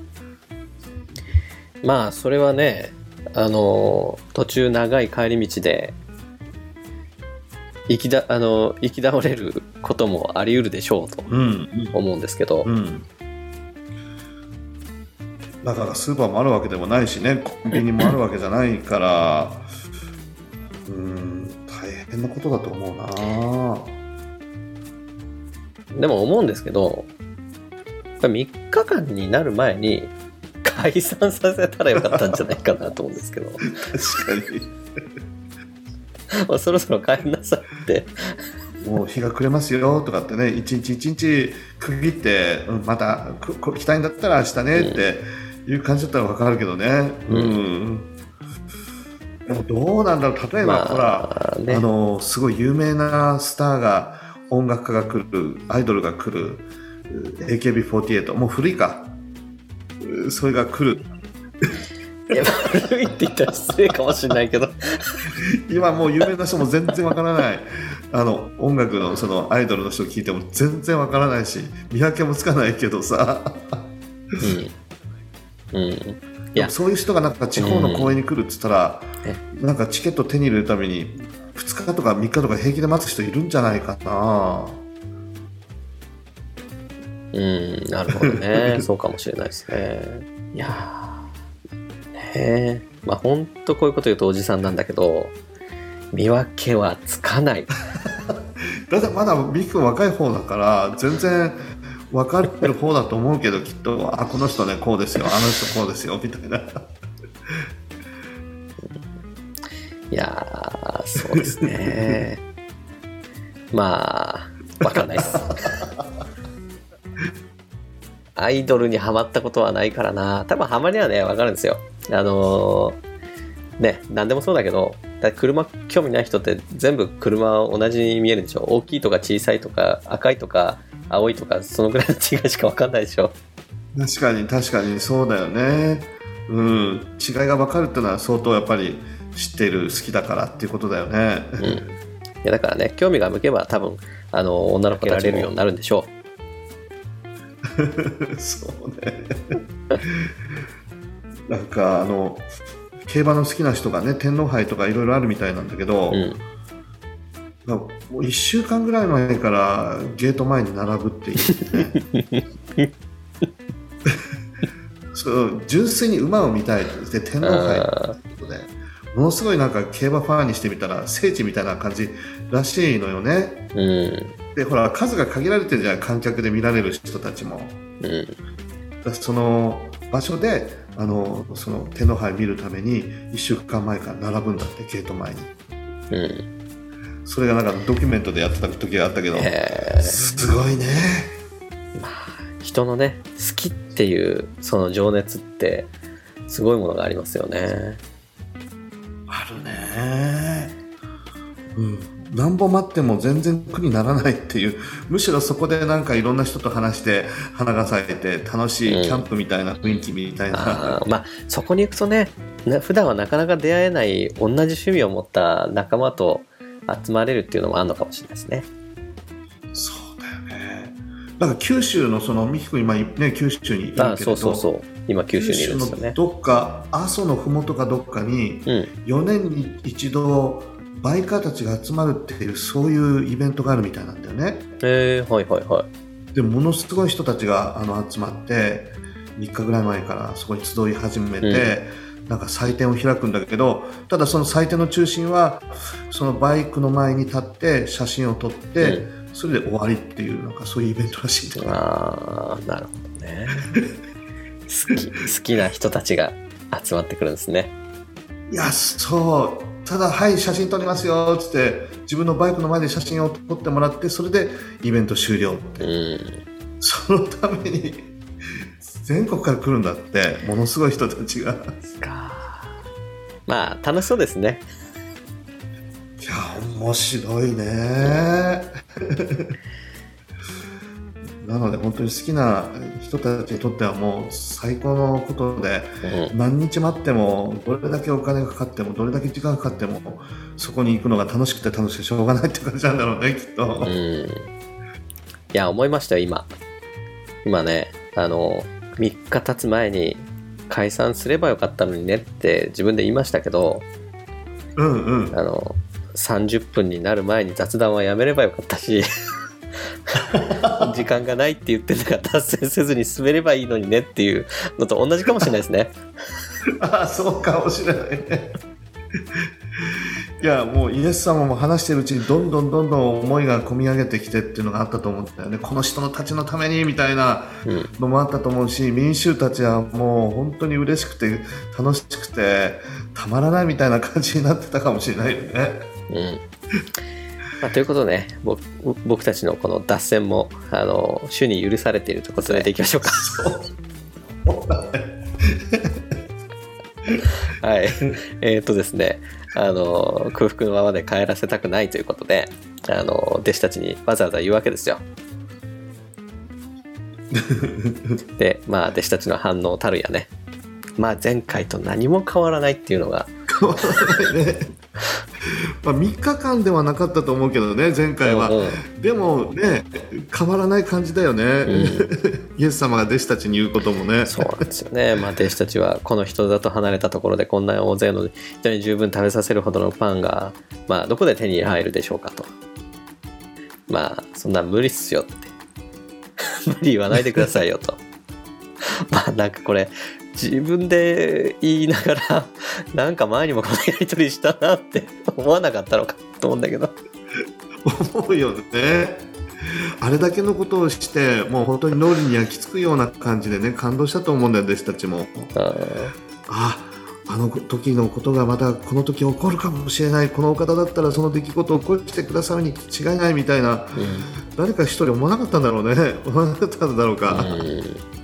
まあ、それはね、あの、途中長い帰り道で、行きだ、あの、行き倒れることもあり得るでしょうとうん。思うんですけど、うん。だからスーパーもあるわけでもないしね。コンビニもあるわけじゃないから。うん。大変なことだと思うな。でも思うんですけど、やっぱ3日間になる前に解散させたらよかったんじゃないかなと思うんですけど、<laughs> 確かに <laughs> まあそろそろ帰りなさいって。もう日が暮れますよとかってね一日一日区切って、うんまた来たいんだったら明日ねっていう感じだったら分かるけどね。うん、でもどうなんだろう。例えば、ほらまあね。あ、のすごい有名なスターが音楽家が来るアイドルが来るう AKB48 もう古いか。うそれが来るいや悪いって言ったら失礼かもしれないけど、今もう有名な人も全然わからない。あの音楽のそのアイドルの人聞いても全然わからないし見分けもつかないけどさ。うん。うん。いでやもそういう人がなんか地方の公演に来るっつったら、なんかチケット手に入れるために2日とか3日とか平気で待つ人いるんじゃないかな。うん、なるほどね。そうかもしれないですね。いやー、ねえ。まあ、ほんとこういうこと言うとおじさんなんだけど、見分けはつかない。<laughs> だってまだミキ君若い方だから全然分かってる方だと思うけどきっとあこの人ねこうですよあの人こうですよみたいないやー、そうですね。<laughs> まあ、わかんないです。<laughs> アイドルにハマったことはないからな。多分ハマりはね、わかるんですよ。あのーね、なんでもそうだけど、だ車興味ない人って全部車は同じに見えるでしょ？大きいとか小さいとか赤いとか青いとかそのぐらいの違いしかわかんないでしょ？確かに確かにそうだよねうん違いが分かるっていうのは相当やっぱり知ってる好きだからっていうことだよね、うん。いやだからね、興味が向けば多分、あの、女の子たちもようになるんでしょ <laughs> そうねなんかあの競馬の好きな人がね天皇杯とかいろいろあるみたいなんだけど、う。うん。もう1週間ぐらい前からゲート前に並ぶって言ってね <laughs> そう純粋に馬を見たいって言って天皇杯あということでものすごいなんか競馬ファンにしてみたら聖地みたいな感じらしいのよねーうん。でほら数が限られてるじゃん観客で見られる人たちも。うん。その場所であのその天皇杯見るために1週間前から並ぶんだってゲート前に。うん。それがなんかドキュメントでやってた時があったけどえー。すごいね。人のね好きっていうその情熱ってすごいものがありますよね。あるね。うん何本待っても全然苦にならないっていうむしろそこでなんかいろんな人と話して花が咲いて楽しいキャンプみたいな雰囲気みたいな、あーまあそこに行くとねな普段はなかなか出会えない同じ趣味を持った仲間と集まれるっていうのもあるのかもしれないですね。そうだよね。なんか九州のその美樹君今ね九州にいるけれどあそうそうそう。今九州にいるんですよね。どっか阿蘇のふもとかどっかにうん。4年に一度バイカーたちが集まるっていうそういうイベントがあるみたいなんだよね。えー、はいはいはい。でものすごい人たちがあの集まって3日ぐらい前からそこに集い始めて、なんか祭典を開くんだけどただその祭典の中心はそのバイクの前に立って写真を撮って、それで終わりっていうなんかそういうイベントらしいんだよああなるほどね。好き好きな人たちが集まってくるんですね。いやそうただはい写真撮りますよっつって自分のバイクの前で写真を撮ってもらってそれでイベント終了って。うん。そのために全国から来るんだってものすごい人たちが。か。まあ楽しそうですね。いや面白いねなので本当に好きな人たちにとってはもう最高のことでうん。何日待ってもどれだけお金がかかってもどれだけ時間がかかってもそこに行くのが楽しくて楽しくてしょうがないって感じなんだろうねきっと、うん。いや思いましたよ今。今ねあの3日経つ前に解散すればよかったのにねって自分で言いましたけどうんうん。あの30分になる前に雑談はやめればよかったし <laughs> 時間がないって言ってんだから達成せずに進めればいいのにねっていうのと同じかもしれないですね。ああそうかもしれないねいやもうイエス様も話してるうちにどんどんどんどん思いが込み上げてきてっていうのがあったと思うんだよねこの人のたちのためにみたいなうんのもあったと思うし民衆たちはもう本当に嬉しくて楽しくてたまらないみたいな感じになってたかもしれないよね。うんまあ、ということでね僕僕たちのこの脱線もあの主に許されているということでいきましょうか。はい。えーっとですね、あの、空腹のままで帰らせたくないということで、あの、弟子たちにわざわざ言うわけですよ。で、まあ、弟子たちの反応たるやね。まあ、前回と何も変わらないっていうのが、ねまあ3日間ではなかったと思うけどね前回は、うんうんでもね変わらない感じだよね、<laughs> イエス様が弟子たちに言うこともねそうなんですよね。まあ、弟子たちは、この人里離れたところで、こんな大勢の人に十分食べさせるほどのパンが、まあ、どこで手に入るでしょうかと。まあ、そんな無理っすよって。<laughs> 無理言わないでくださいよと。<laughs> まあ、なんかこれ、自分で言いながら、なんか前にもこのやりとりしたなって思わなかったのかと思うんだけど。思うよね。あれだけのことをしてもう本当に脳裏に焼き付くような感じでね感動したと思うんだよ弟子たちも。あああの時のことがまたこの時起こるかもしれない。このお方だったらその出来事を起こしてくださるに違いないみたいな。ー誰か一人思わなかったんだろうね。思わなかったんだろうか、うん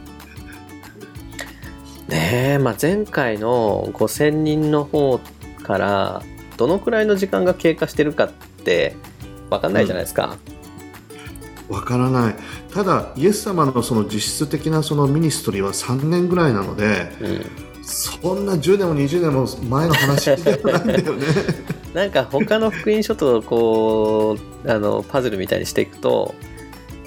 ね。え、まあ、前回の5,000人の方からどのくらいの時間が経過してるかって分かんないじゃないですか。わからない。ただイエス様のその実質的なそのミニストリーは3年ぐらいなのでうん。そんな10年も20年も前の話ではないんだよね。<laughs> なんか他の福音書とこうあのパズルみたいにしていくと、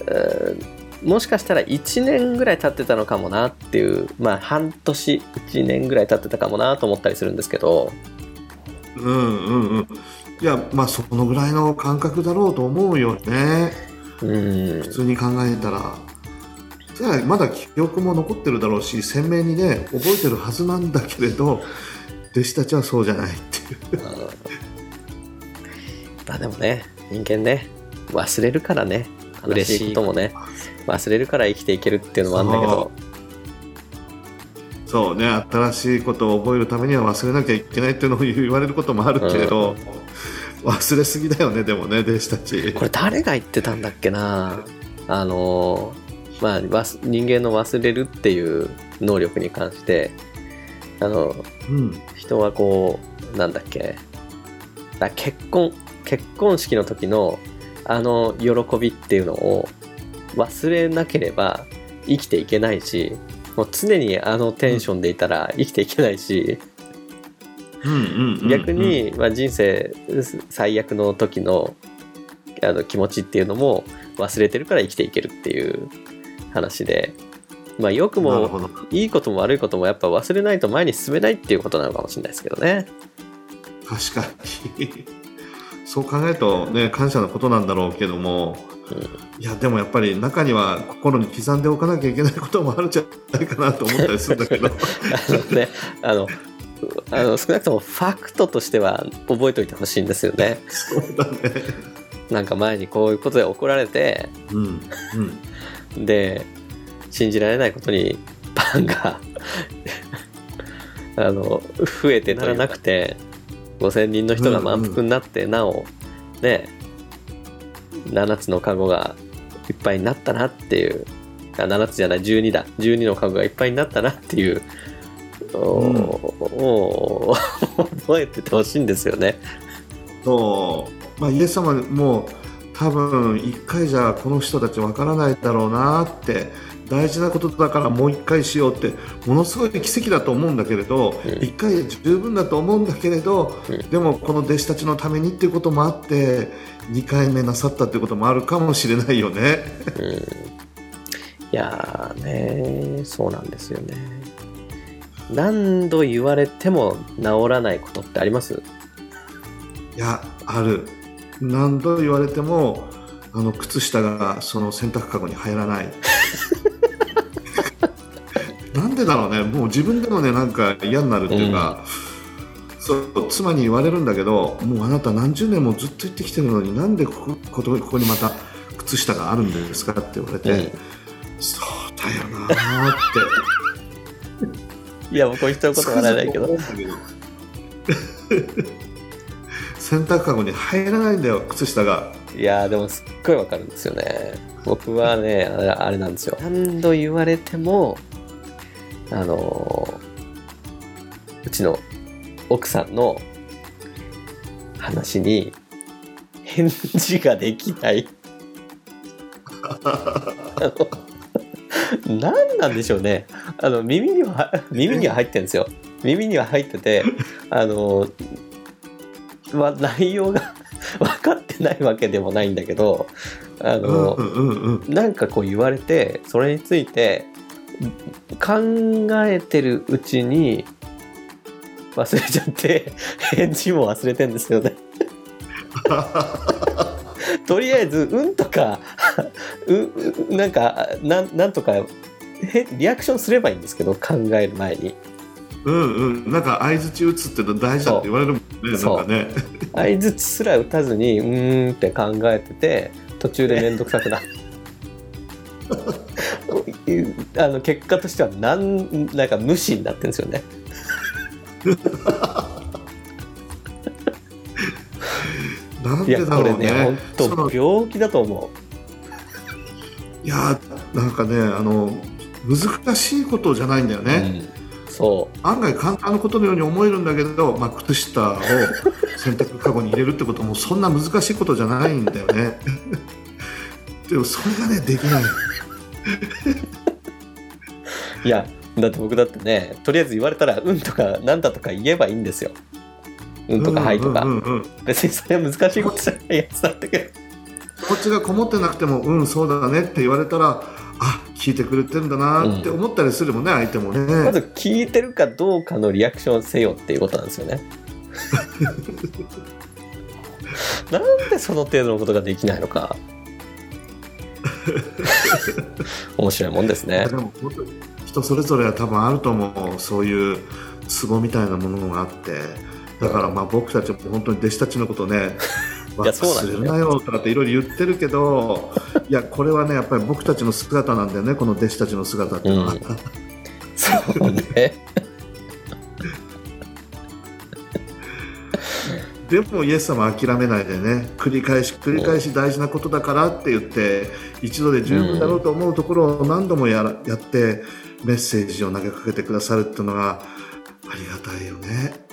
えーもしかしたら1年ぐらい経ってたのかもなっていうまあ半年1年ぐらい経ってたかもなと思ったりするんですけど。うんうんうん。いやまあそのぐらいの感覚だろうと思うよね。うん。普通に考えたら。それはまだ記憶も残ってるだろうし鮮明にね覚えてるはずなんだけれど弟子たちはそうじゃないっていう。<laughs> まあでもね人間ね忘れるからね。嬉しいこともね忘れるから生きていけるっていうのもあるんだけど。そう。ね新しいことを覚えるためには忘れなきゃいけないっていうのを言われることもあるけれど、忘れすぎだよねでもね弟子たち。これ誰が言ってたんだっけな？あのまあ忘人間の忘れるっていう能力に関してあのうん。人はこうなんだっけ？あ結婚結婚式の時のあの喜びっていうのを忘れなければ生きていけないしもう常にあのテンションでいたら生きていけないし、うんうんうん逆に、まあ、人生最悪の時のあの気持ちっていうのも忘れてるから生きていけるっていう話で、まあ、良くもいいことも悪いこともやっぱ忘れないと前に進めないっていうことなのかもしれないですけどね。確かに。<laughs> そう考えるとね感謝のことなんだろうけども、いやでもやっぱり中には心に刻んでおかなきゃいけないこともあるんじゃないかなと思ったりするんだけど。<laughs> あのね、あの、あの少なくともファクトとしては覚えておいてほしいんですよね。そうだね。なんか前にこういうことで怒られて、うんうん。で、信じられないことにパンがあの、増えてならなくて、5000人の人が満腹になって、なお、ね、7つのカゴがいっぱいになったなっていう、あ7つじゃない、12だ。12のカゴがいっぱいになったなっていう、おー <laughs> 覚えててほしいんですよね。そう、まあ、イエス様も多分一回じゃこの人たちわからないだろうなって大事なことだからもう一回しようってものすごい奇跡だと思うんだけれどうん。一、回で十分だと思うんだけれど、うん。でもこの弟子たちのためにっていうこともあって2回目なさったっていうこともあるかもしれないよね。うん。いいやーねそうなんですよね。何度言われても治らないことってあります？いやある何度言われてもあの靴下がその洗濯かごに入らない。<laughs> なんでだろうね。もう自分でもねなんか嫌になるっていうか、そう妻に言われるんだけどもうあなた何十年もずっと言ってきてるのになんでこここここにまた靴下があるんですかって言われて、うん。そうだよなーって。いやもうこう一言笑えないけど洗濯かごに入らないんだよ靴下が。いやでもすっごいわかるんですよね。僕はねあれなんですよ。何度言われてもあのうちの奥さんの話に返事ができない。何なんでしょうね。あの耳には耳には入ってるんですよ。耳には入っててあのまあ内容が <laughs> 分かってないわけでもないんだけどあの、うんうんうんなんかこう言われてそれについて考えてるうちに忘れちゃって <laughs> 返事も忘れてんですよね。<laughs> とりあえず「うん」とか「ううなんかなんなんとかへリアクションすればいいんですけど考える前にうんうん。なんか相づち打つっての大事だって言われるもんねなんかね。<laughs> 相づちすら打たずに「うーん」って考えてて途中で面倒くさくなる。<laughs> あの結果としてはなんなんか無視になってるんですよね。い <laughs> やなんでだこれね。ろうね本その当病気だと思いやなんかねあの難しいことじゃないんだよう。ね、う。案外簡単なことのように思えるんだけど、まあ、靴下を洗濯かごに入れるってこともそんな難しいことじゃないんだよね。<laughs> でもそれがねできない。う <laughs> いやだって僕だってねとりあえず言われたら「うん」とか「なんだ」とか言えばいいんですよ。うんとか「はい」とか、うんうんうんうん。別にそれは難しいことじゃないやつだったけど。気持ちがこもってなくてもうんそうだねって言われたらあ聞いてくれてんだなって思ったりするもんね、相手もね、まず聞いてるかどうかのリアクションせよっていうことなんですよね。<laughs> なんでその程度のことができないのか。面白いもんですねで。も人それぞれは多分あると思うそういうツボみたいなものがあってだからまあ僕たちも本当に弟子たちのことねいやそうなんだよ忘れるなよとかっていろいろ言ってるけど <laughs> いやこれはねやっぱり僕たちの姿なんだよねこの弟子たちの姿っていうのは、うんそうね。<laughs> でもイエス様は諦めないでね繰り返し繰り返し大事なことだからって言って一度で十分だろうと思うところを何度もやらやってメッセージを投げかけてくださるっていうのがありがたいよね。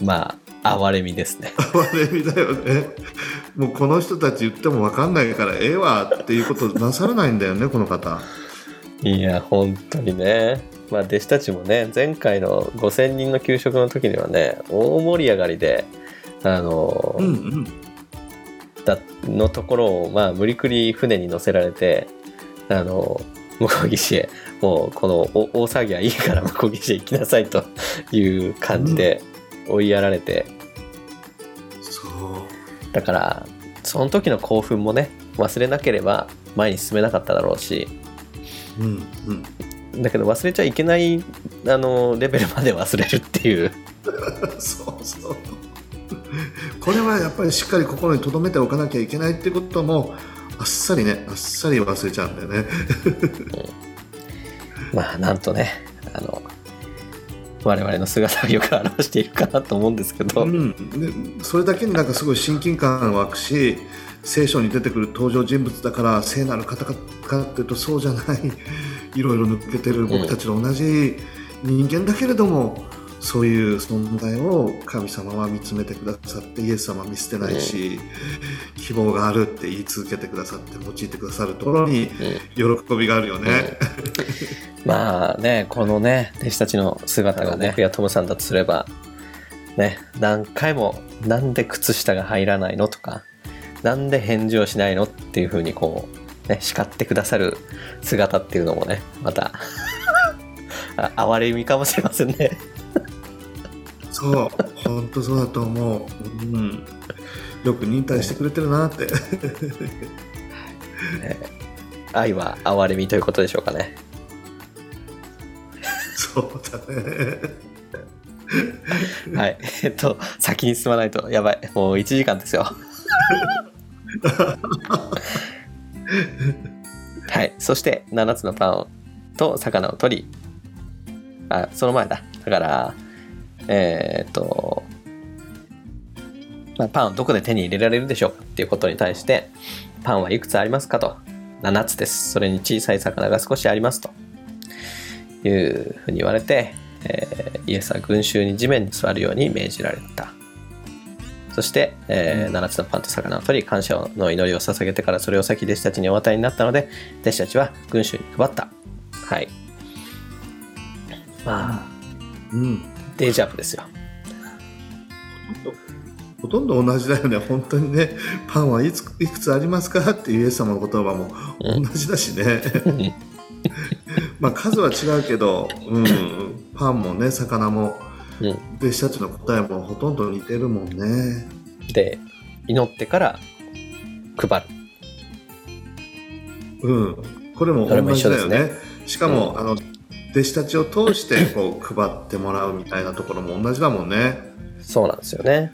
うん、まあ哀れみですね。哀れみだよね。もうこの人たち言っても分かんないからええわっていうことなさらないんだよねこの方。いや本当にね。まあ弟子たちもね前回の5,000人の給食の時にはね大盛り上がりであの、うんうん。だのところを、まあ、無理くり船に乗せられてあの向こう岸へもうこのお大騒ぎはいいから向こう岸へ行きなさいという感じで追いやられて、そう。だからその時の興奮もね忘れなければ前に進めなかっただろうしうんうん。だけど忘れちゃいけないあのレベルまで忘れるっていう <laughs> そうそう。これはやっぱりしっかり心に留めておかなきゃいけないってこともあっさりねあっさり忘れちゃうんだよね。<laughs> まあなんとねあの我々の姿をよく表しているかなと思うんですけど、うん、それだけになんかすごい親近感湧くし聖書に出てくる登場人物だから聖なる方かかっていうとそうじゃないいろいろ抜けてる僕たちと同じ人間だけれども、そういう存在を神様は見つめてくださってイエス様は見捨てないし、希望があるって言い続けてくださって用いてくださるところに喜びがあるよね。<laughs> まあねこのね弟子たちの姿がね僕やトムさんだとすればね何回も「なんで靴下が入らないの?」とか「なんで返事をしないの?」っていうふうにこうね、叱ってくださる姿っていうのもね、また、<laughs> あ哀れみかもしれませんね。そう本当そうだと思う、うん、よく忍耐してくれてるなって愛は哀れみということでしょうかね。そうだねはい。えっと、先に進まないと、やばい。もう1時間ですよ。<laughs> はい。そして、7つのパンと魚を取り、あ、その前だ。だから、えーっと、まあ、パンをどこで手に入れられるでしょうかっていうことに対して、パンはいくつありますかと。7つです。それに小さい魚が少しありますと。いうふうに言われて、えーイエスは群衆に地面に座るように命じられた。そして、えー7つのパンと魚を取り、感謝の祈りを捧げてからそれを先弟子たちにお与えになったので、弟子たちは群衆に配った。はい。まあ、うんデジャブですよ。ほとんど同じだよね。本当にね。パンはいついくつありますかっていうイエス様の言葉も同じだしね、<laughs> まあ数は違うけど、うん、パンもね魚もうん。弟子たちの答えもほとんど似てるもんね。で、祈ってから配る。うん。これも同じだよ一緒ですね。しかも、あの弟子たちを通してこう配ってもらうみたいなところも同じだもんねそうなんですよね。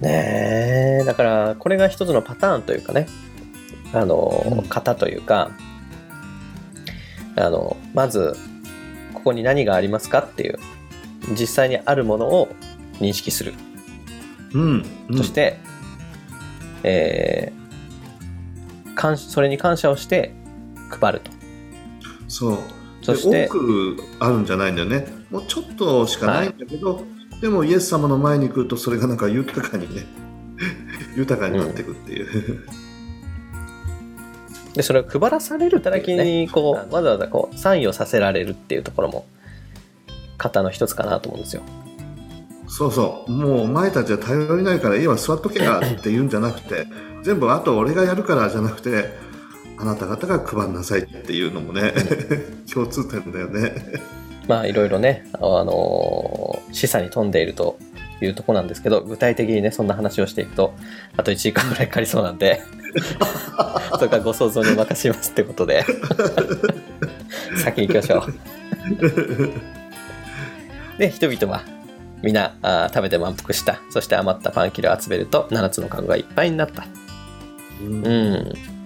ねえ、だからこれが一つのパターンというかね、あの、うん型というか、あの、まず、ここに何がありますかっていう、実際にあるものを認識する。うん、うん、そして、えー感それに感謝をして配ると。そう。そしてで多くあるんじゃないんだよね。もうちょっとしかないんだけど、でもイエス様の前に来るとそれがなんか豊かにね <laughs> 豊かになっていくっていう、で、それを配らされる働きに、こう、わざわざこう、参与させられるっていうところも、型の一つかなと思うんですよ。そうそう。もうお前たちは頼りないからいいわ座っとけやって言うんじゃなくて全部あと俺がやるからじゃなくてあなた方が配んなさいっていうのもね共通点だよねまあ、いろいろね、あのー示唆に富んでいるというところなんですけど、具体的にね、そんな話をしていくと、あと1時間ぐらいかかりそうなんで、<laughs> それからご想像にお任せしますってことで、先に行きましょう。で、人々は、みんなあー食べて満腹した。そして余ったパン切れを集めると、7つのカゴがいっぱいになった。うんうん。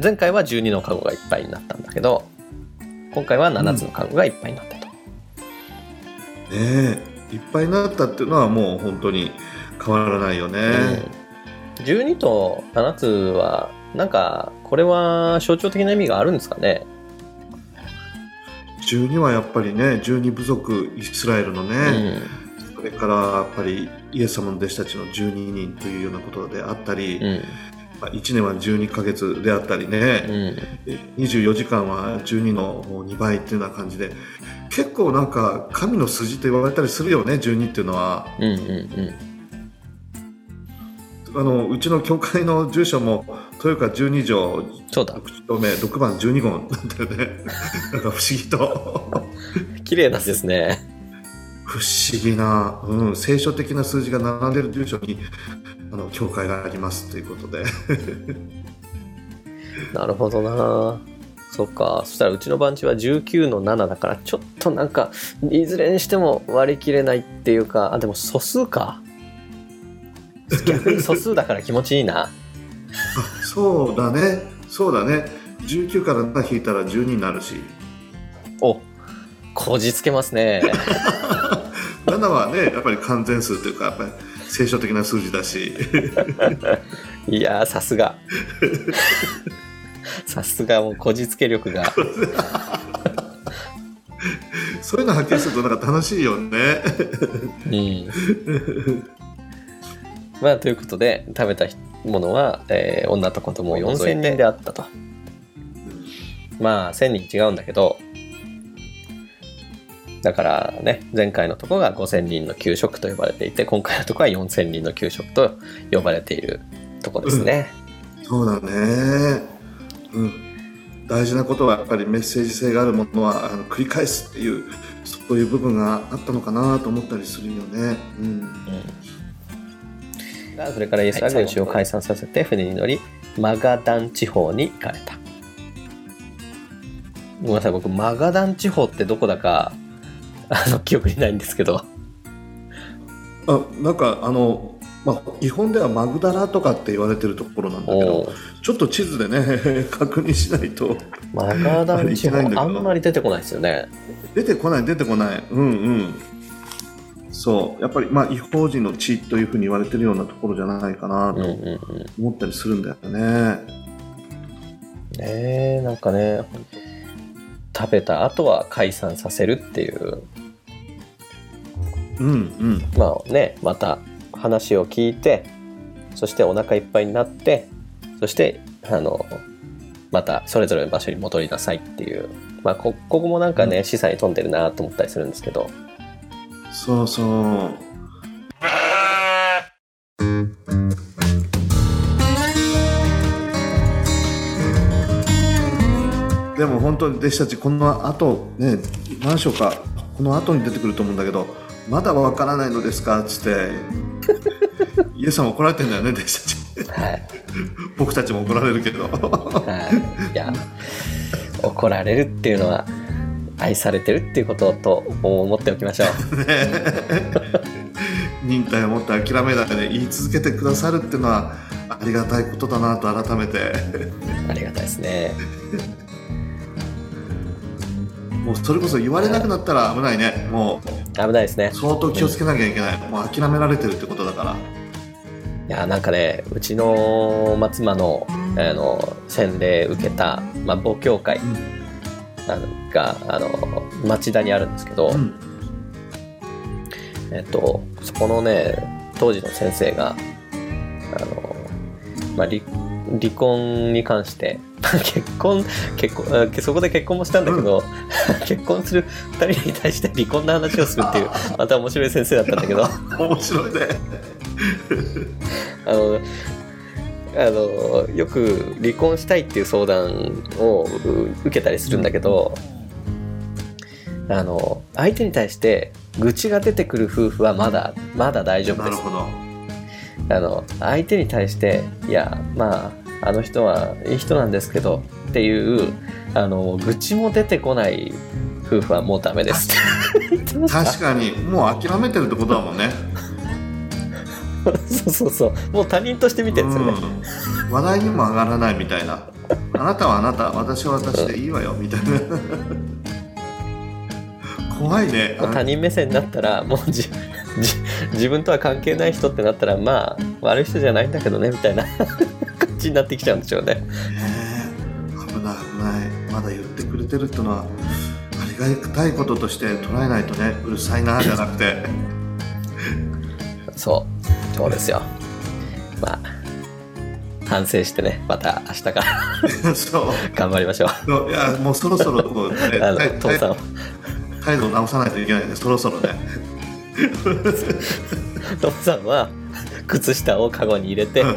前回は12のカゴがいっぱいになったんだけど、今回は7つのカゴがいっぱいになったと。ねえいっぱいになったっていうのはもう本当に変わらないよね、うん、12と7つは、なんか、これは象徴的な意味があるんですかね？12はやっぱりね12部族イスラエルのうね、ん。それからやっぱりイエス様の弟子たちの12人というようなことであったり、うん。まあ、1年は12ヶ月であったりうね、ん。24時間は12の2倍っていうような感じで結構なんか神の筋と言われたりするよね12っていうのはうん。うん。あのうちの教会の住所も豊川12条そうだ。6丁目6番12号なんだよね <laughs> なんか不思議と綺麗なんですね。不思議な、うん、聖書的な数字が並んでる住所にあの教会がありますということで <laughs> なるほどなそっか。そしたらうちの番地は19の7だから、ちょっとなんか、いずれにしても割り切れないっていうか、あ、でも素数か。逆に素数だから気持ちいいな。そうだねそうだね19から7引いたら12になるしお、こじつけますね。<laughs> 7はねやっぱり完全数というかやっぱり聖書的な数字だし <laughs> いやー、さすが。<laughs> さすがもうこじつけ力が。<laughs> そういうのはっきりするとなんか楽しいよねうん。まあ、ということで、食べたものは、えー女と子供4000人であったと。まあ、1000人違うんだけど、だからね、前回のとこが5000人の給食と呼ばれていて、今回のとこは4000人の給食と呼ばれているとこですね。そうだね。うん。大事なことはやっぱりメッセージ性があるものはあの繰り返すっていうそういう部分があったのかなと思ったりするよね。うん。うんそれからイエスは群衆を解散させて船に乗りマガダン地方に行かれたごめんなさい僕マガダン地方ってどこだかあの記憶にないんですけど。あなんかあの、まあ、日本ではマグダラとかって言われてるところなんだけどちょっと地図でね <laughs> 確認しないと。マガダン地方あんまり出てこないですよね。出てこない出てこない。うんうん。そう。やっぱりまあ違法人の地というふうに言われてるようなところじゃないかなとうんうんうん。思ったりするんだよね。ねえなんかね食べた後は解散させるっていう。うんうん。まあねまた話を聞いてそしてお腹いっぱいになってそしてあのまたそれぞれの場所に戻りなさいっていう、まあ、こここもなんかね、示唆に富んでるなと思ったりするんですけど。そうそう。でも本当に弟子たちこの後ね何章かこの後に出てくると思うんだけどまだわからないのですか？っつって <laughs> イエスさん怒られてんだよね？弟子たち。はい、<laughs> 僕たちも怒られるけど。はい、いや怒られるっていうのは愛されてるっていうことと思っておきましょう。<laughs> 忍耐を持って諦めないで言い続けてくださるっていうのはありがたいことだなと改めて。ありがたいですねもうそれこそ言われなくなったら危ないね。もう危ないですね。相当気をつけなきゃいけない、もう諦められてるってことだから。いやなんかねうちの松間のあの洗礼受けた、まあ、母教会あのがあの町田にあるんですけど、うん。えっと、そこのね当時の先生があの、まあ、離離婚に関して <laughs> 結婚結婚あそこで結婚もしたんだけど、<laughs> 結婚する2人に対して離婚の話をするっていうまた面白い先生だったんだけど。<laughs> 面白いね。あのあのよく離婚したいっていう相談をう受けたりするんだけどあの相手に対して愚痴が出てくる夫婦はまだまだ大丈夫です。なるほど。あの相手に対していやまああの人はいい人なんですけどっていうあの愚痴も出てこない夫婦はもうダメです。確かに。もう諦めてるってことだもんね。<laughs> そうそうそう。もう他人として見てるんですよね、うん、話題にも上がらないみたいな。あなたはあなた。私は私でいいわよ。みたいな。<laughs> 怖いね。もう他人目線になったらもうじじ自分とは関係ない人ってなったらまあ悪い人じゃないんだけどねみたいな感じになってきちゃうんでしょうね。ねえ危ない。危ないまだ言ってくれてるってのはありがたいこととして捉えないとねうるさいなじゃなくて。<laughs> そう。そうですよ。まあ反省してねまた明日から。<laughs> そう。頑張りましょう。いやもうそろそろね、<laughs> あの態父さん態度を直さないといけないねそろそろね。父さんは靴下をカゴに入れてうん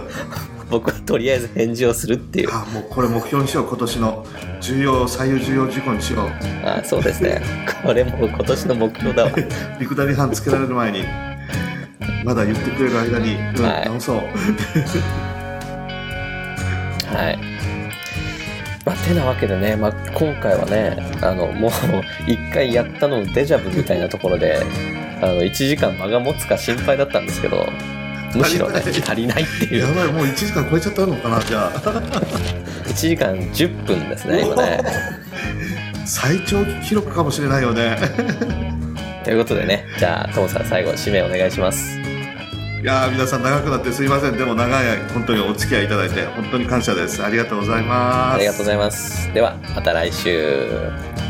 僕はとりあえず返事をするっていう。あもうこれ目標にしよう今年の。重要最優重要事項にしよう。あそうですね。これもう今年の目標だわ。<laughs> ビクダリ班つけられる前にまだ言ってくれる間に、うんはい直そう。はい。まあ、てなわけでね、まあ、今回はね、あの、もう、一回やったのデジャブみたいなところで、あの、1時間間が持つか心配だったんですけど、むしろね、足りない足りないっていうや、ばいもう1時間超えちゃったのかなじゃあ1時間10分ですね、今ね。最長記録かもしれないよねということでね、じゃあ、トモさん最後、締めお願いします。いやー皆さん長くなってすいませんでも長い間本当にお付き合いいただいて本当に感謝ですありがとうございますありがとうございます。では、また来週。